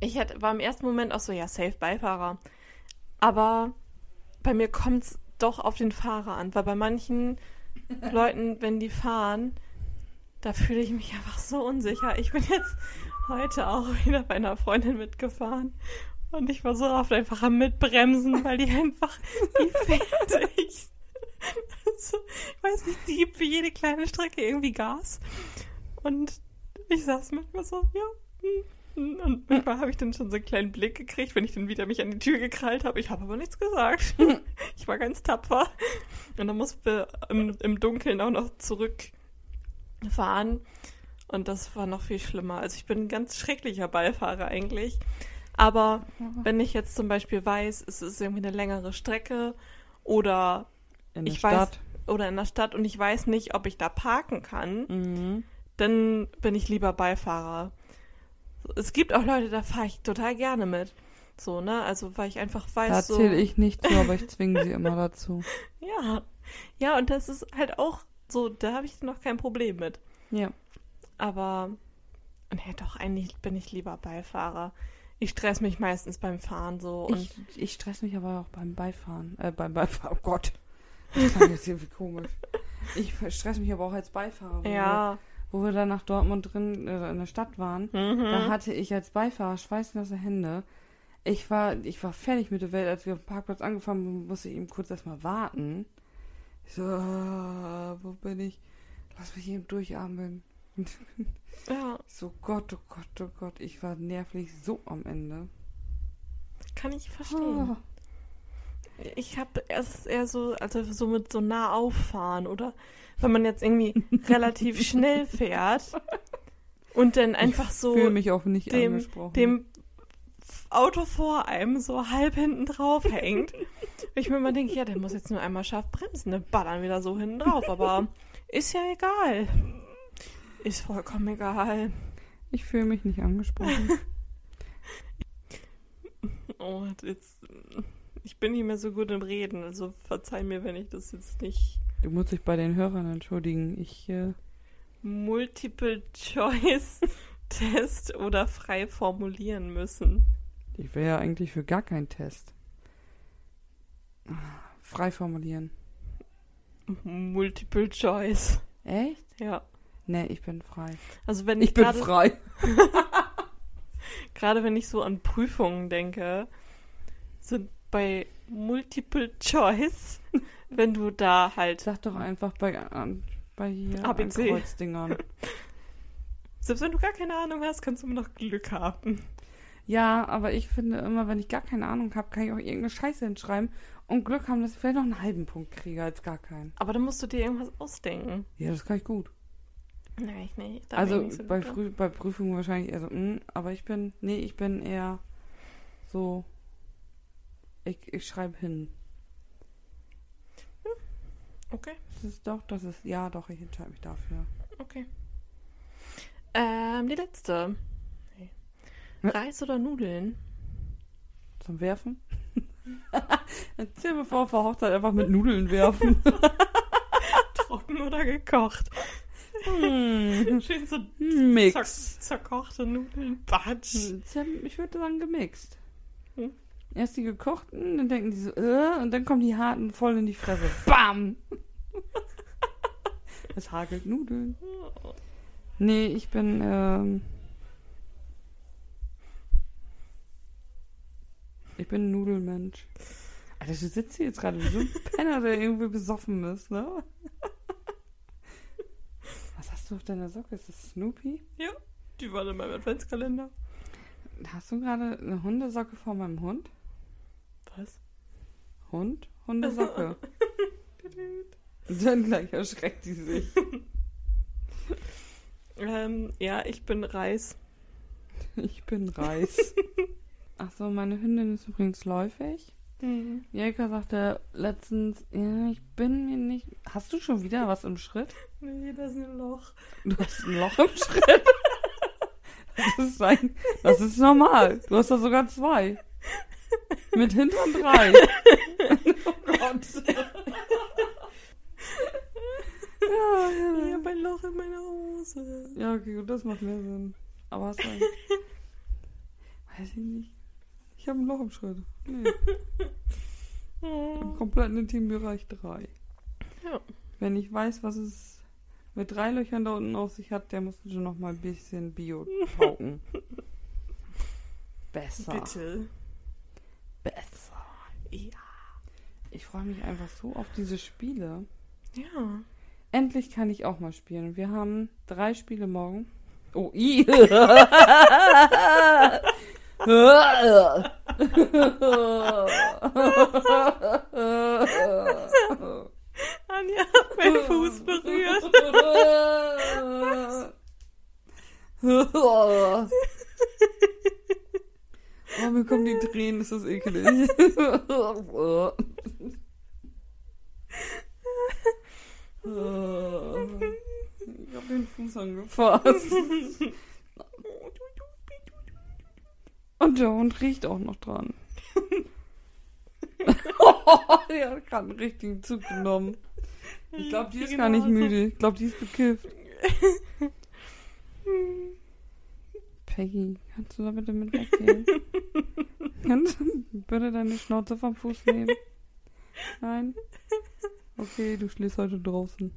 Ich hätte, war im ersten Moment auch so, ja, safe Beifahrer. Aber bei mir kommt es doch auf den Fahrer an, weil bei manchen [LAUGHS] Leuten, wenn die fahren, da fühle ich mich einfach so unsicher. Ich bin jetzt heute auch [LAUGHS] wieder bei einer Freundin mitgefahren Und ich war so oft einfach am Mitbremsen, weil die einfach, die [LAUGHS] fährt echt. Also, ich weiß nicht, die gibt für jede kleine Strecke irgendwie Gas. Und [LAUGHS] ich saß manchmal so, ja. hm, hm. Und manchmal habe ich dann schon so einen kleinen Blick gekriegt, wenn ich dann wieder mich an die Tür gekrallt habe. Ich habe aber nichts gesagt. [LAUGHS] Ich war ganz tapfer. Und dann mussten wir im, im Dunkeln auch noch zurückfahren. Und das war noch viel schlimmer. Also ich bin ein ganz schrecklicher Beifahrer eigentlich. Aber wenn ich jetzt zum Beispiel weiß, es ist irgendwie eine längere Strecke oder In der ich weiß Stadt. oder in der Stadt und ich weiß nicht, ob ich da parken kann, Mhm. Dann bin ich lieber Beifahrer. Es gibt auch Leute, da fahre ich total gerne mit. So, ne? Also, weil ich einfach Da weiß, so. zähle ich nicht zu, aber ich zwinge sie immer dazu. [LAUGHS] Ja. Ja, und das ist halt auch so, da habe ich noch kein Problem mit. Ja. Aber, nee, doch, eigentlich bin ich lieber Beifahrer. Ich stress mich meistens beim Fahren so und Ich, ich stress mich aber auch beim Beifahren. Äh, beim Beifahren. Oh Gott. Das klang jetzt irgendwie komisch. Ich stress mich aber auch als Beifahrer. ja. Wo wir dann nach Dortmund drin äh, in der Stadt waren, da Mhm. hatte ich als Beifahrer schweißnasse Hände. Ich war, ich war fertig mit der Welt, als wir auf dem Parkplatz angefangen sind, musste ich eben kurz erstmal warten. Ich so, ah, wo bin ich? Lass mich eben durchatmen. Ja, so, Gott, oh Gott, oh Gott, ich war nervlich so am Ende. kann ich verstehen. Ah. Ich habe erst eher so, also so mit so nah auffahren oder wenn man jetzt irgendwie [LAUGHS] relativ schnell fährt und dann einfach ich so mich auch nicht dem, dem Auto vor einem so halb hinten drauf hängt. ich mir immer denke, ja, der muss jetzt nur einmal scharf bremsen, dann ballern wieder so hinten drauf, aber ist ja egal. Ist vollkommen egal. ich fühle mich nicht angesprochen. [LAUGHS] Oh, jetzt. Ich bin nicht mehr so gut im Reden, also verzeih mir, wenn ich das jetzt nicht Du musst dich bei den Hörern entschuldigen. Ich, äh, Multiple-Choice-Test [LAUGHS] oder frei formulieren müssen. ich wäre ja eigentlich für gar keinen Test. Frei formulieren. Multiple-Choice. Echt? Ja. Nee, ich bin frei. Also wenn Ich ich, bin frei. [LAUGHS] gerade wenn ich so an Prüfungen denke, sind bei Multiple-Choice, [LAUGHS] wenn du da halt, Sag doch einfach bei, an, bei hier ABC. Kreuzdingern. selbst wenn du gar keine Ahnung hast, kannst du immer noch Glück haben. Ja, aber ich finde immer, wenn ich gar keine Ahnung habe, kann ich auch irgendeine Scheiße hinschreiben und Glück haben, dass ich vielleicht noch einen halben Punkt kriege als gar keinen. Aber dann musst du dir irgendwas ausdenken. Ja, das kann ich gut. Nee, ich nicht. Da also ich nicht so bei. Früh, bei Prüfungen wahrscheinlich eher so, mh, aber ich bin, nee, ich bin eher so, ich, ich schreibe hin. Okay. Das ist doch, das ist, ja doch, ich entscheide mich dafür. Okay. Ähm, die letzte. Nee. Reis oder Nudeln? Zum Werfen? [LAUGHS] Erzähl mir vor, vor Hochzeit einfach mit Nudeln werfen. [LAUGHS] Trocken oder gekocht? hm, Schön so Mix. zer zerkochte Nudeln. Batsch. Hm, Ich würde sagen gemixt. Erst die gekochten, dann denken die so, äh, und dann kommen die harten voll in die Fresse. [LAUGHS] Bam! [LAUGHS] es hagelt Nudeln. Nee, ich bin, ähm, ich bin ein Nudelmensch. Alter, du sitzt hier jetzt gerade wie so ein [LAUGHS] Penner, der irgendwie besoffen ist, ne? Was hast du auf deiner Socke? Ist das Snoopy? Die waren in meinem Adventskalender. Hast du gerade eine Hundesocke vor meinem Hund? Was? Hund? Hundesocke. Und [LAUGHS] dann gleich erschreckt die sich. ähm, ja, ich bin Reis. Ich bin Reis. [LAUGHS] Ach so, meine Hündin ist übrigens läufig. Mhm. Jelka sagte letztens, ja, ich bin mir nicht. Hast du schon wieder was im Schritt? Nee, das ist ein Loch. Du hast ein Loch im Schritt. [LAUGHS] Das ist, ein, das ist normal. Du hast da sogar zwei. [LAUGHS] Mit Hintern drei. [LAUGHS] Oh Gott. Ja, ja. Ich habe ein Loch in meiner Hose. Ja, okay, gut, das macht mehr Sinn. Aber hast du ein... [LAUGHS] Weiß ich nicht. Ich habe ein Loch im Schritt. Nee, im Oh. kompletten Intimbereich drei. Ja. Wenn ich weiß, was es mit drei Löchern da unten auf sich hat, der muss schon noch mal ein bisschen Bio pauken. Besser. Bitte. Besser. Ja. Ich freue mich einfach so auf diese Spiele. Ja. Endlich kann ich auch mal spielen. Wir haben drei Spiele morgen. Oh, i. Anja hat meinen Fuß berührt. [LAUGHS] [LAUGHS] Oh, mir kommen die Tränen, das ist eklig. Ich hab den Fuß angefasst. Und der Hund riecht auch noch dran. [LAUGHS] der hat gerade einen richtigen Zug genommen. Ich glaube, die ist gar nicht müde. Ich glaube, die ist bekifft. [LAUGHS] Peggy, kannst du da bitte mit weggehen? [LAUGHS] [LAUGHS] bitte deine Schnauze vom Fuß nehmen? Nein? Okay, du schläfst heute draußen.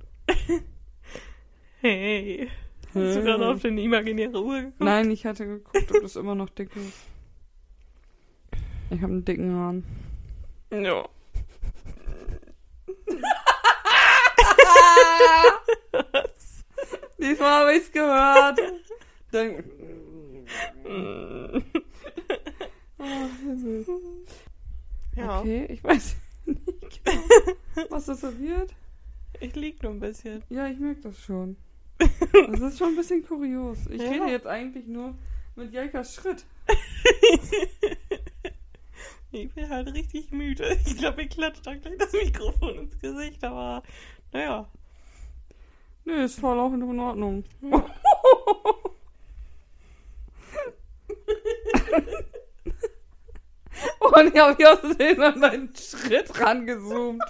Hey. Hast du gerade auf deine imaginäre Uhr geguckt? Nein, ich hatte geguckt, ob das immer noch dick ist. Ich habe einen dicken Hahn. Ja. [LAUGHS] Diesmal habe ich's gehört. Dann. Oh. Ja. Okay, ich weiß nicht genau, [LAUGHS] was das so wird. Ich lieg nur ein bisschen. Ja, ich merke das schon. [LAUGHS] Das ist schon ein bisschen kurios. Ich Ja. rede jetzt eigentlich nur mit Jelkas Schritt. [LAUGHS] Ich bin halt richtig müde. Ich glaube, mir klatscht dann gleich das Mikrofon ins Gesicht, aber naja. Nö, ist voll auch in Ordnung. Und ich habe hier aus Versehen an deinen Schritt rangezoomt.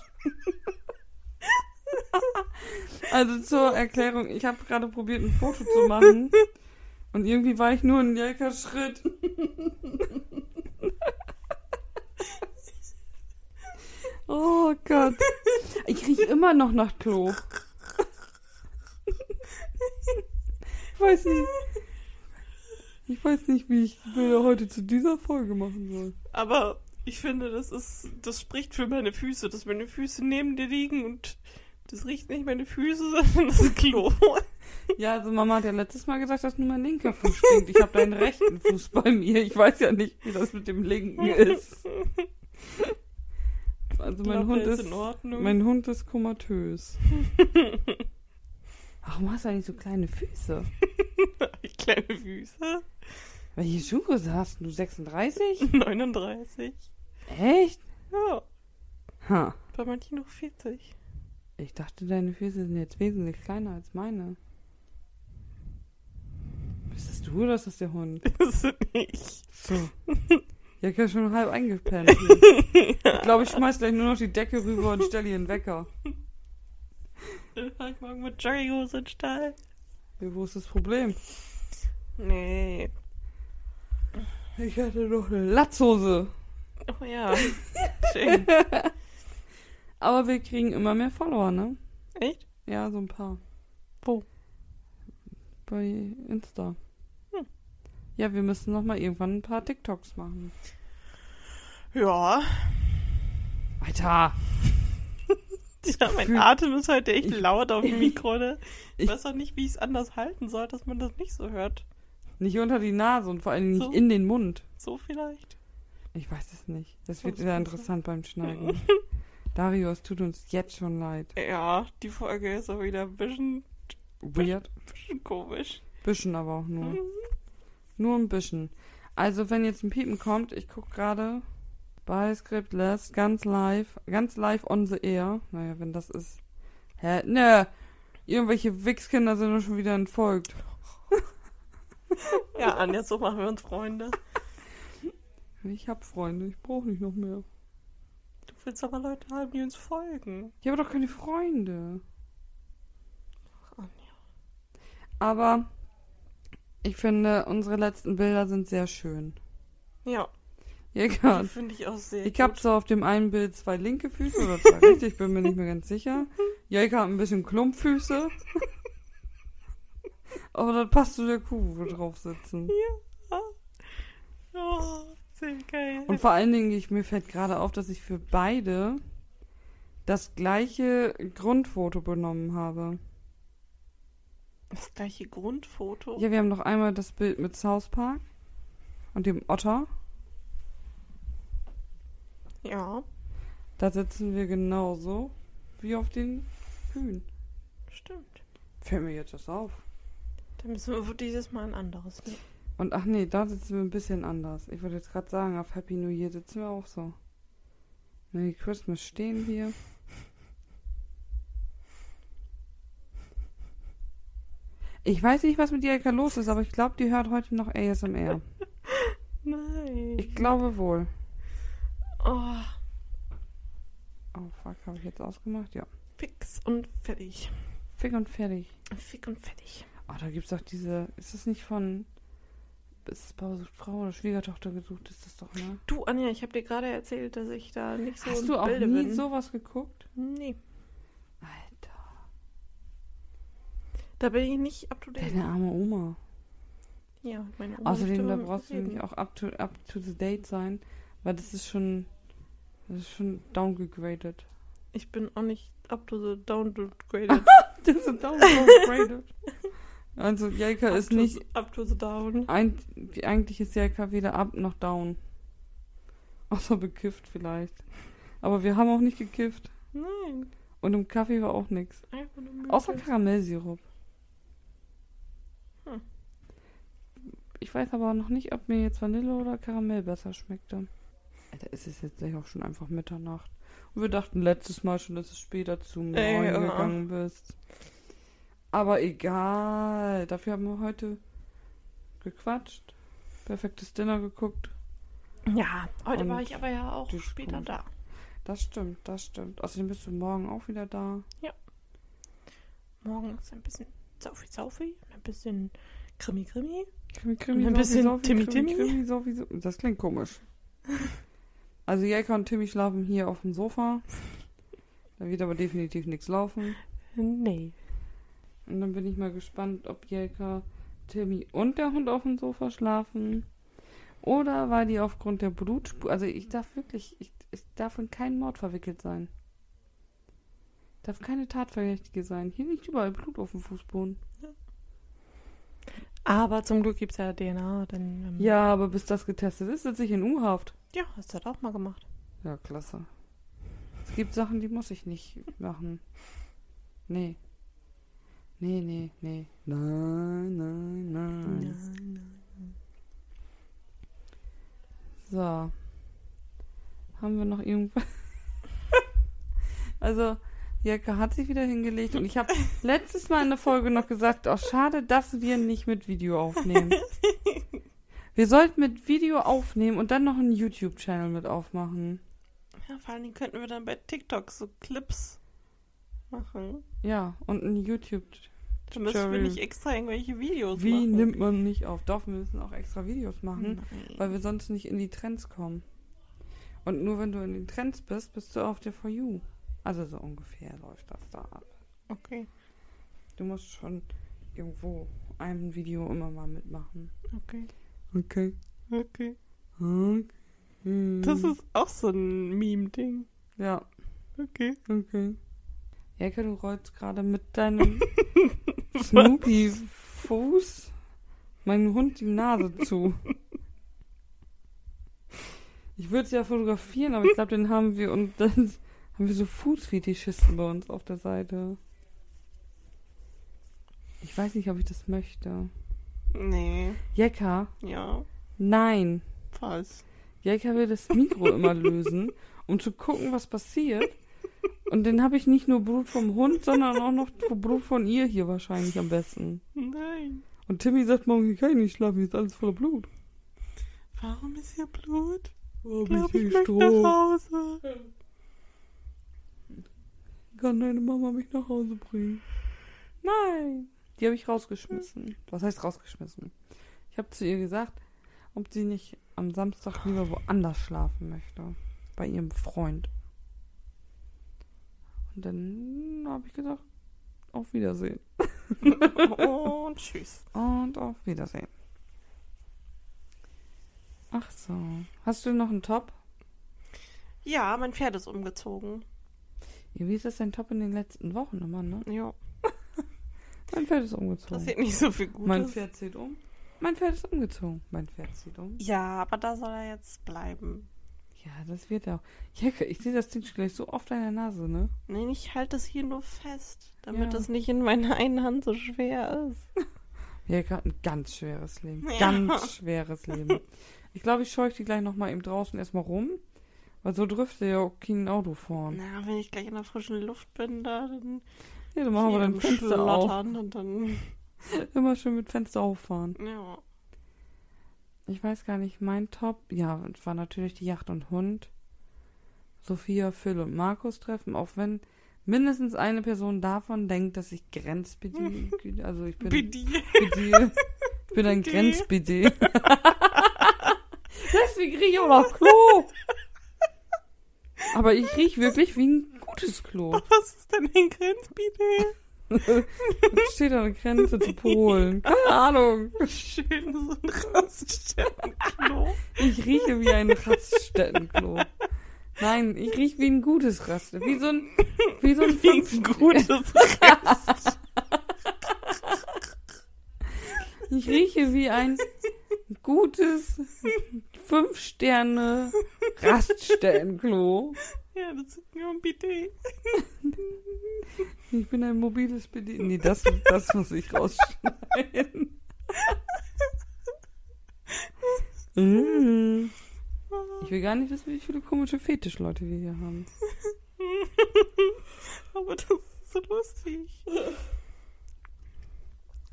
Also zur Erklärung, ich habe gerade probiert, ein Foto zu machen. Und irgendwie war ich nur ein Jelkas Schritt. Oh Gott. Ich rieche immer noch nach Klo. Ich weiß nicht. Ich weiß nicht, wie ich heute zu dieser Folge machen soll. Aber ich finde, das ist, das spricht für meine Füße, dass meine Füße neben dir liegen und das riecht nicht meine Füße, [LAUGHS] sondern das Klo. Ja, also Mama hat ja letztes Mal gesagt, dass nur mein linker Fuß stinkt. Ich habe deinen rechten Fuß bei mir. Ich weiß ja nicht, wie das mit dem linken ist. Also mein glaub, Hund ist, in Ordnung. mein Hund ist komatös. [LAUGHS] Warum hast du eigentlich so kleine Füße? Kleine Füße. Welche Schuhe hast du? 36? 39. [LAUGHS] Echt? Ja, Ha. bei manchen noch 40. Ich dachte, deine Füße sind jetzt wesentlich kleiner als meine. Bist das du oder ist das der Hund? [LAUGHS] Das sind nicht. So. [LAUGHS] Ja, ich hab schon halb eingepennt. hier. Ich glaube, ich schmeiß gleich nur noch die Decke rüber und stelle hier einen Wecker. Ich morgen mit Jogginghose in den Stall. Ja, wo ist das Problem? Nee. Ich hatte noch eine Latzhose. Oh ja. [LAUGHS] Schön. Aber wir kriegen immer mehr Follower, ne? Echt? Ja, so ein paar. Wo? Bei Insta. Hm. Ja, wir müssen noch mal irgendwann ein paar TikToks machen. Ja. Alter! [LAUGHS] Ja, mein Gefühl- Atem ist heute echt laut auf dem [LAUGHS] Mikro, ne? Ich Ich- weiß auch nicht, wie ich es anders halten soll, dass man das nicht so hört. Nicht unter die Nase und vor allem nicht So? in den Mund. So vielleicht. Ich weiß es nicht. Das So wird sehr besser. interessant beim Schneiden. [LAUGHS] Dario, es tut uns jetzt schon leid. Ja, die Folge ist auch wieder ein bisschen, Weird. bisschen komisch. Bisschen aber auch nur. Mhm. Nur ein bisschen. Also, wenn jetzt ein Piepen kommt, ich guck gerade bei Scriptless, ganz live, ganz live on the air. Naja, wenn das ist. Hä? Ne, irgendwelche Wichskinder sind doch schon wieder entfolgt. [LAUGHS] Ja, Anja, so machen wir uns Freunde. Ich hab Freunde, ich brauche nicht noch mehr. Du willst aber Leute haben, die uns folgen. Ich habe doch keine Freunde. Ach, Anja. Aber ich finde, unsere letzten Bilder sind sehr schön. Ja, Ja, die finde ich auch sehr Ich habe zwar auf dem einen Bild zwei linke Füße oder zwei rechte, ich bin mir nicht mehr ganz sicher. [LAUGHS] Jelka hat ein bisschen Klumpfüße. Aber das passt zu der Kuh, wo wir drauf sitzen. Ja. Sehr geil. Und vor allen Dingen, ich, mir fällt gerade auf, dass ich für beide das gleiche Grundfoto benommen habe. das gleiche Grundfoto. Ja, wir haben noch einmal das Bild mit South Park und dem Otter. Ja, Da sitzen wir genauso wie auf den Kühen. stimmt. Fällt mir jetzt das auf. Dann müssen wir dieses Mal ein anderes nehmen. Und ach nee, da sitzen wir ein bisschen anders. Ich wollte jetzt gerade sagen, auf Happy New Year sitzen wir auch so. Merry Christmas stehen wir. Ich weiß nicht, was mit Erika los ist, aber ich glaube, die hört heute noch ASMR. [LAUGHS] Nein. Ich glaube wohl. Oh, Oh fuck, habe ich jetzt ausgemacht? Ja. fix und fertig. Fick und fertig. Fick und fertig. Oh, da gibt's doch diese. Ist das nicht von. Ist es Bauer sucht Frau oder Schwiegertochter gesucht? Ist das doch, ne? Du, Anja, ich habe dir gerade erzählt, dass ich da nicht so Hast du auch Bilde nie bin. sowas geguckt? Nee, Alter. da bin ich nicht up to date. Deine arme Oma. Ja, meine Oma Außerdem, da brauchst du nämlich auch up to, up to the date sein, weil das ist schon. Das ist schon downgegradet. Ich bin auch nicht up to the downgraded. [LAUGHS] Das ist downgegradet. [LAUGHS] also, Jelka ist to nicht. Up to the down. Ein, eigentlich ist Jelka weder up noch down. Außer bekifft vielleicht. Aber wir haben auch nicht gekifft. Nein, Und im Kaffee war auch nichts. Außer Karamellsirup. Hm. Ich weiß aber noch nicht, ob mir jetzt Vanille oder Karamell besser schmeckte. Alter, es ist jetzt gleich auch schon einfach Mitternacht. Und wir dachten letztes Mal schon, dass du später zu Ey, ja. gegangen bist. Aber egal. Dafür haben wir heute gequatscht. Perfektes Dinner geguckt. Ja, heute Und war ich aber ja auch später Stunde. da. Das stimmt, das stimmt. Außerdem bist du morgen auch wieder da. Morgen ist ein bisschen Saufi-Saufi, ein bisschen Krimi-Krimi. Krimi, Krimi, Und ein bisschen Saufi, Timmy, Krimi, Timmy. Krimi, Saufi, Saufi. Das klingt komisch. [LAUGHS] Also Jelka und Timmy schlafen hier auf dem Sofa. Da wird aber definitiv nichts laufen. Nee. Und dann bin ich mal gespannt, ob Jelka, Timmy und der Hund auf dem Sofa schlafen. Oder war die aufgrund der Blutspur. Also ich darf wirklich, ich, ich darf in keinen Mord verwickelt sein. Darf keine Tatverdächtige sein. Hier liegt überall Blut auf dem Fußboden. Aber zum Glück gibt es ja DNA. Dann, ähm, Ja, aber bis das getestet ist, sitze ich in U-Haft. Ja, hast du das auch mal gemacht. Ja, klasse. Es gibt Sachen, die muss ich nicht machen. Nee. Nee, nee, nee. Nein, nein, nein. So. Haben wir noch irgendwas? [LAUGHS] also, Jelka hat sich wieder hingelegt und ich habe [LAUGHS] letztes Mal in der Folge noch gesagt, auch schade, dass wir nicht mit Video aufnehmen. [LAUGHS] Wir sollten mit Video aufnehmen und dann noch einen YouTube-Channel mit aufmachen. Ja, vor allen Dingen könnten wir dann bei TikTok so Clips machen. Ja, und ein YouTube. Da müssen wir Tutorial. nicht extra irgendwelche Videos Wie machen. nimmt man nicht auf? Doch, wir müssen auch extra Videos machen, Nein. weil wir sonst nicht in die Trends kommen. Und nur wenn du in den Trends bist, bist du auf der For You. Also so ungefähr läuft das da ab. Okay, Du musst schon irgendwo ein Video immer mal mitmachen. okay, Okay. okay. okay. Das ist auch so ein Meme-Ding. Ja, Okay. okay. Jelke, du rollst gerade mit deinem [LAUGHS] Snoopy-Fuß meinem Hund die Nase zu. Ich würde es ja fotografieren, aber ich glaube, den haben wir und dann haben wir so Fußfetischisten bei uns auf der Seite. Ich weiß nicht, ob ich das möchte. Nee. Jekka, Ja. nein. Was? Jekka will das Mikro immer lösen, um zu gucken, was passiert. Und dann habe ich nicht nur Blut vom Hund, sondern auch noch Blut von ihr hier wahrscheinlich am besten. Nein. Und Timmy sagt morgen, ich kann nicht schlafen, hier ist alles voller Blut. Warum ist hier Blut? Oh, Ich glaube, ich möchte nach Hause. Kann deine Mama mich nach Hause bringen? Nein. Die habe ich rausgeschmissen. Was heißt rausgeschmissen? Ich habe zu ihr gesagt, ob sie nicht am Samstag lieber woanders schlafen möchte. Bei ihrem Freund. Und dann habe ich gesagt, auf Wiedersehen. [LAUGHS] Und tschüss. Und auf Wiedersehen. Ach so. Hast du noch einen Top? Ja, mein Pferd ist umgezogen. Ja, wie ist das dein Top in den letzten Wochen immer, ne? Ja, [LAUGHS] Mein Pferd ist umgezogen. passiert nicht so viel Gutes. Mein Pferd zieht um. Mein Pferd ist umgezogen. Mein Pferd zieht um. Ja, aber da soll er jetzt bleiben. Ja, das wird auch. Jacke, ich sehe das Ding schon gleich so oft an der Nase, ne? Nein, ich halte es hier nur fest, damit Ja. es nicht in meiner einen Hand so schwer ist. [LAUGHS] Jacke hat ein ganz schweres Leben. Ja. Ganz schweres Leben. Ich glaube, ich scheuche die gleich nochmal eben draußen erstmal rum. Weil so dürfte ja auch kein Auto fahren. Na, wenn ich gleich in der frischen Luft bin, da, dann Ja, dann machen wir dann Fenster auf. Und dann, [LAUGHS] Immer schön mit Fenster auffahren. ja. Ich weiß gar nicht, mein Top, ja, es war natürlich die Yacht und Hund. Sophia, Phil und Markus treffen, auch wenn mindestens eine Person davon denkt, dass ich grenzbedient, [LAUGHS] also ich bin Bidi. Bedi- ich bin ein Bidi. Grenzbedi. [LAUGHS] Deswegen rieche ich auch nach Klo. Aber ich rieche wirklich wie ein gutes Klo. Was ist denn ein Grenzbidi? Es steht an der Grenze zu Polen. Keine Ahnung. Schön, so ein Raststättenklo. Ich rieche wie ein Raststättenklo. Nein, ich rieche wie ein gutes Rast. Wie so ein, wie so ein, Wie ein gutes Rest. Ich rieche wie ein gutes fünf Sterne Raststättenklo. Ja, das ist nur ein Bidet. [LAUGHS] Ich bin ein mobiles Bedienen. Nee, das, das muss ich rausschneiden. Mm. Ich will gar nicht wissen, wie viele komische Fetischleute wir hier haben. Aber das ist so lustig.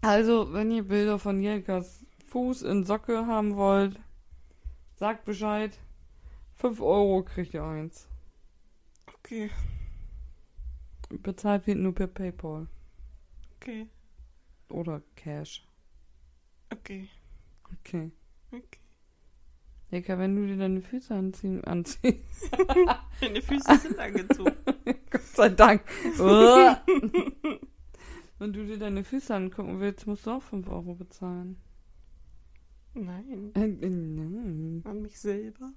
Also, wenn ihr Bilder von Jelkas Fuß in Socke haben wollt, sagt Bescheid. 5 Euro kriegt ihr eins. Okay, Bezahlt wird nur per PayPal. okay, Oder Cash. okay, Okay. okay. Jelka, wenn du dir deine Füße anziehen, anziehen. [LAUGHS] Deine Füße sind angezogen. [LAUGHS] Gott sei Dank. [LAUGHS] Wenn du dir deine Füße angucken willst, musst du auch 5 Euro bezahlen. Nein, Äh, äh, nein. an mich selber?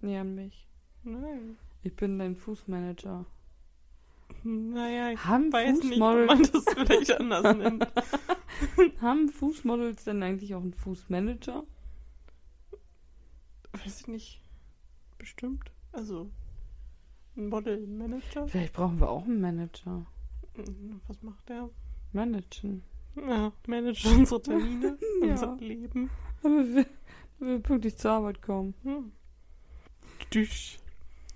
Nee, an mich. Nein. Ich bin dein Fußmanager. Naja, ich Haben weiß nicht, Fußmodel- ob man [LAUGHS] das vielleicht anders nennt. [LAUGHS] Haben Fußmodels denn eigentlich auch einen Fußmanager? Weiß ich nicht. Bestimmt. Also, ein Model-Manager. Vielleicht brauchen wir auch einen Manager. Mhm, Was macht der? Managen. Ja, managt unsere Termine, [LAUGHS] Ja. unser Leben. Aber wir, wir pünktlich zur Arbeit kommen. Hm. Düsch.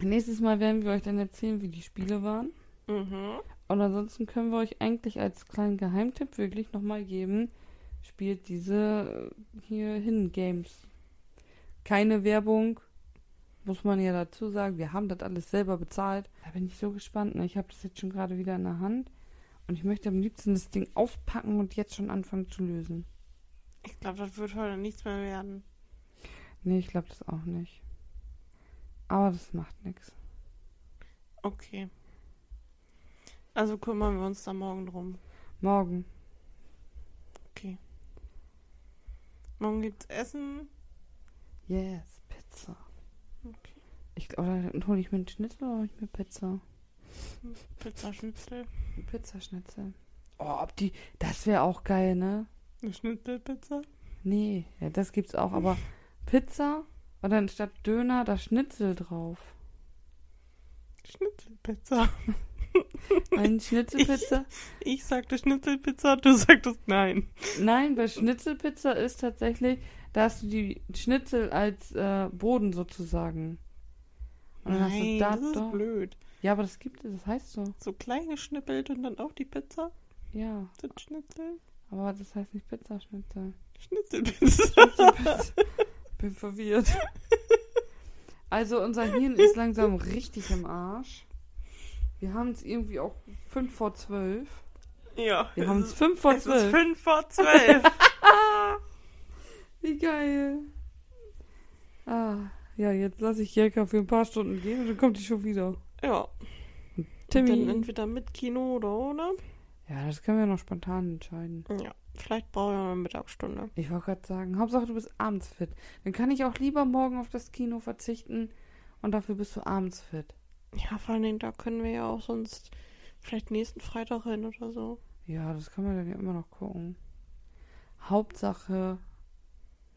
Nächstes Mal werden wir euch dann erzählen, wie die Spiele waren. Mhm. Und ansonsten können wir euch eigentlich als kleinen Geheimtipp wirklich nochmal geben, spielt diese äh, hier hin Games. Keine Werbung, muss man ja dazu sagen. Wir haben das alles selber bezahlt. Da bin ich so gespannt. Ne? Ich habe das jetzt schon gerade wieder in der Hand. Und ich möchte am liebsten das Ding auspacken und jetzt schon anfangen zu lösen. Ich glaube, das wird heute nichts mehr werden. Nee, ich glaube das auch nicht. Aber das macht nichts. Okay. Also kümmern wir uns da morgen drum. Morgen. Okay. Morgen gibt's Essen. Yes, Pizza. Okay. Ich, oder dann hole ich mir einen Schnitzel oder hole ich mir Pizza? Pizzaschnitzel. Pizzaschnitzel. Oh, ob die. Das wäre auch geil, ne? Eine Schnitzelpizza. Nee, ja, das gibt's auch, aber Pizza und dann statt Döner da Schnitzel drauf. Schnitzelpizza. [LAUGHS] Ein [LAUGHS] Schnitzelpizza? Ich sagte Schnitzelpizza, du sagtest nein. Nein, bei Schnitzelpizza ist tatsächlich, da hast du die Schnitzel als äh, Boden sozusagen. Und dann hast du Nein, da das ist doch. blöd. Ja, aber das gibt es, das heißt so. So klein geschnippelt und dann auf die Pizza. Ja, Das Schnitzel. aber das heißt nicht Pizzaschnitzel. Schnitzelpizza. Schnitzelpizza. Bin verwirrt. [LAUGHS] Also unser Hirn ist langsam richtig im Arsch. Wir haben es irgendwie auch 5 vor 12. ja. Wir haben es es ist- 5 vor Es ist 12. 5 vor 12. [LAUGHS] Wie geil. Ah, ja, jetzt lasse ich Jelka für ein paar Stunden gehen und dann kommt die schon wieder. ja. Timmy. Dann entweder mit Kino oder ohne. Ja, das können wir noch spontan entscheiden. Ja. Vielleicht brauche ich auch eine Mittagsstunde. Ich wollte gerade sagen, Hauptsache du bist abends fit. Dann kann ich auch lieber morgen auf das Kino verzichten und dafür bist du abends fit. Ja, vor allen Dingen, da können wir ja auch sonst vielleicht nächsten Freitag hin oder so. Ja, das kann man dann ja immer noch gucken. Hauptsache,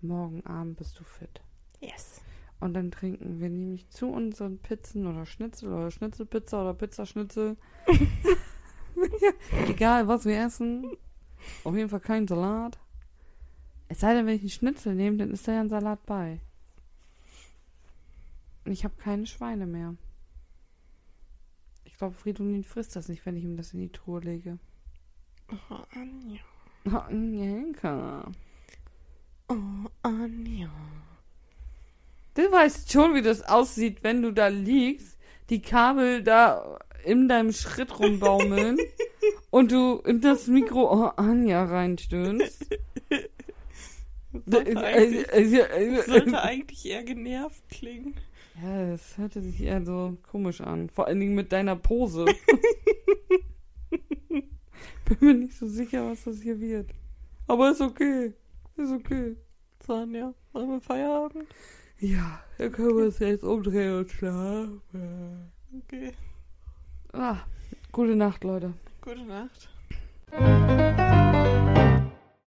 morgen Abend bist du fit. Yes. Und dann trinken wir nämlich zu unseren Pizzen oder Schnitzel oder Schnitzelpizza oder Pizzaschnitzel. [LAUGHS] egal, was wir essen. Auf jeden Fall kein Salat. Es sei denn, wenn ich einen Schnitzel nehme, dann ist da ja ein Salat bei. Und ich habe keine Schweine mehr. Ich glaube, Fridolin frisst das nicht, wenn ich ihm das in die Truhe lege. Oh, Anja. Oh, Angelika. Oh, Anja. Du weißt schon, wie das aussieht, wenn du da liegst, die Kabel da in deinem Schritt rumbaumeln [LAUGHS] und du in das Mikro oh, Anja reinstöhnst. Sollte eigentlich, sollte eigentlich eher genervt klingen. Ja, das hörte sich eher so komisch an. Vor allen Dingen mit deiner Pose. [LAUGHS] Bin mir nicht so sicher, was das hier wird. Aber ist okay. Ist okay. Sonja, wollen wir Feierabend? Ja, dann können wir uns jetzt umdrehen und schlafen. Okay. Ah, gute Nacht, Leute. Gute Nacht.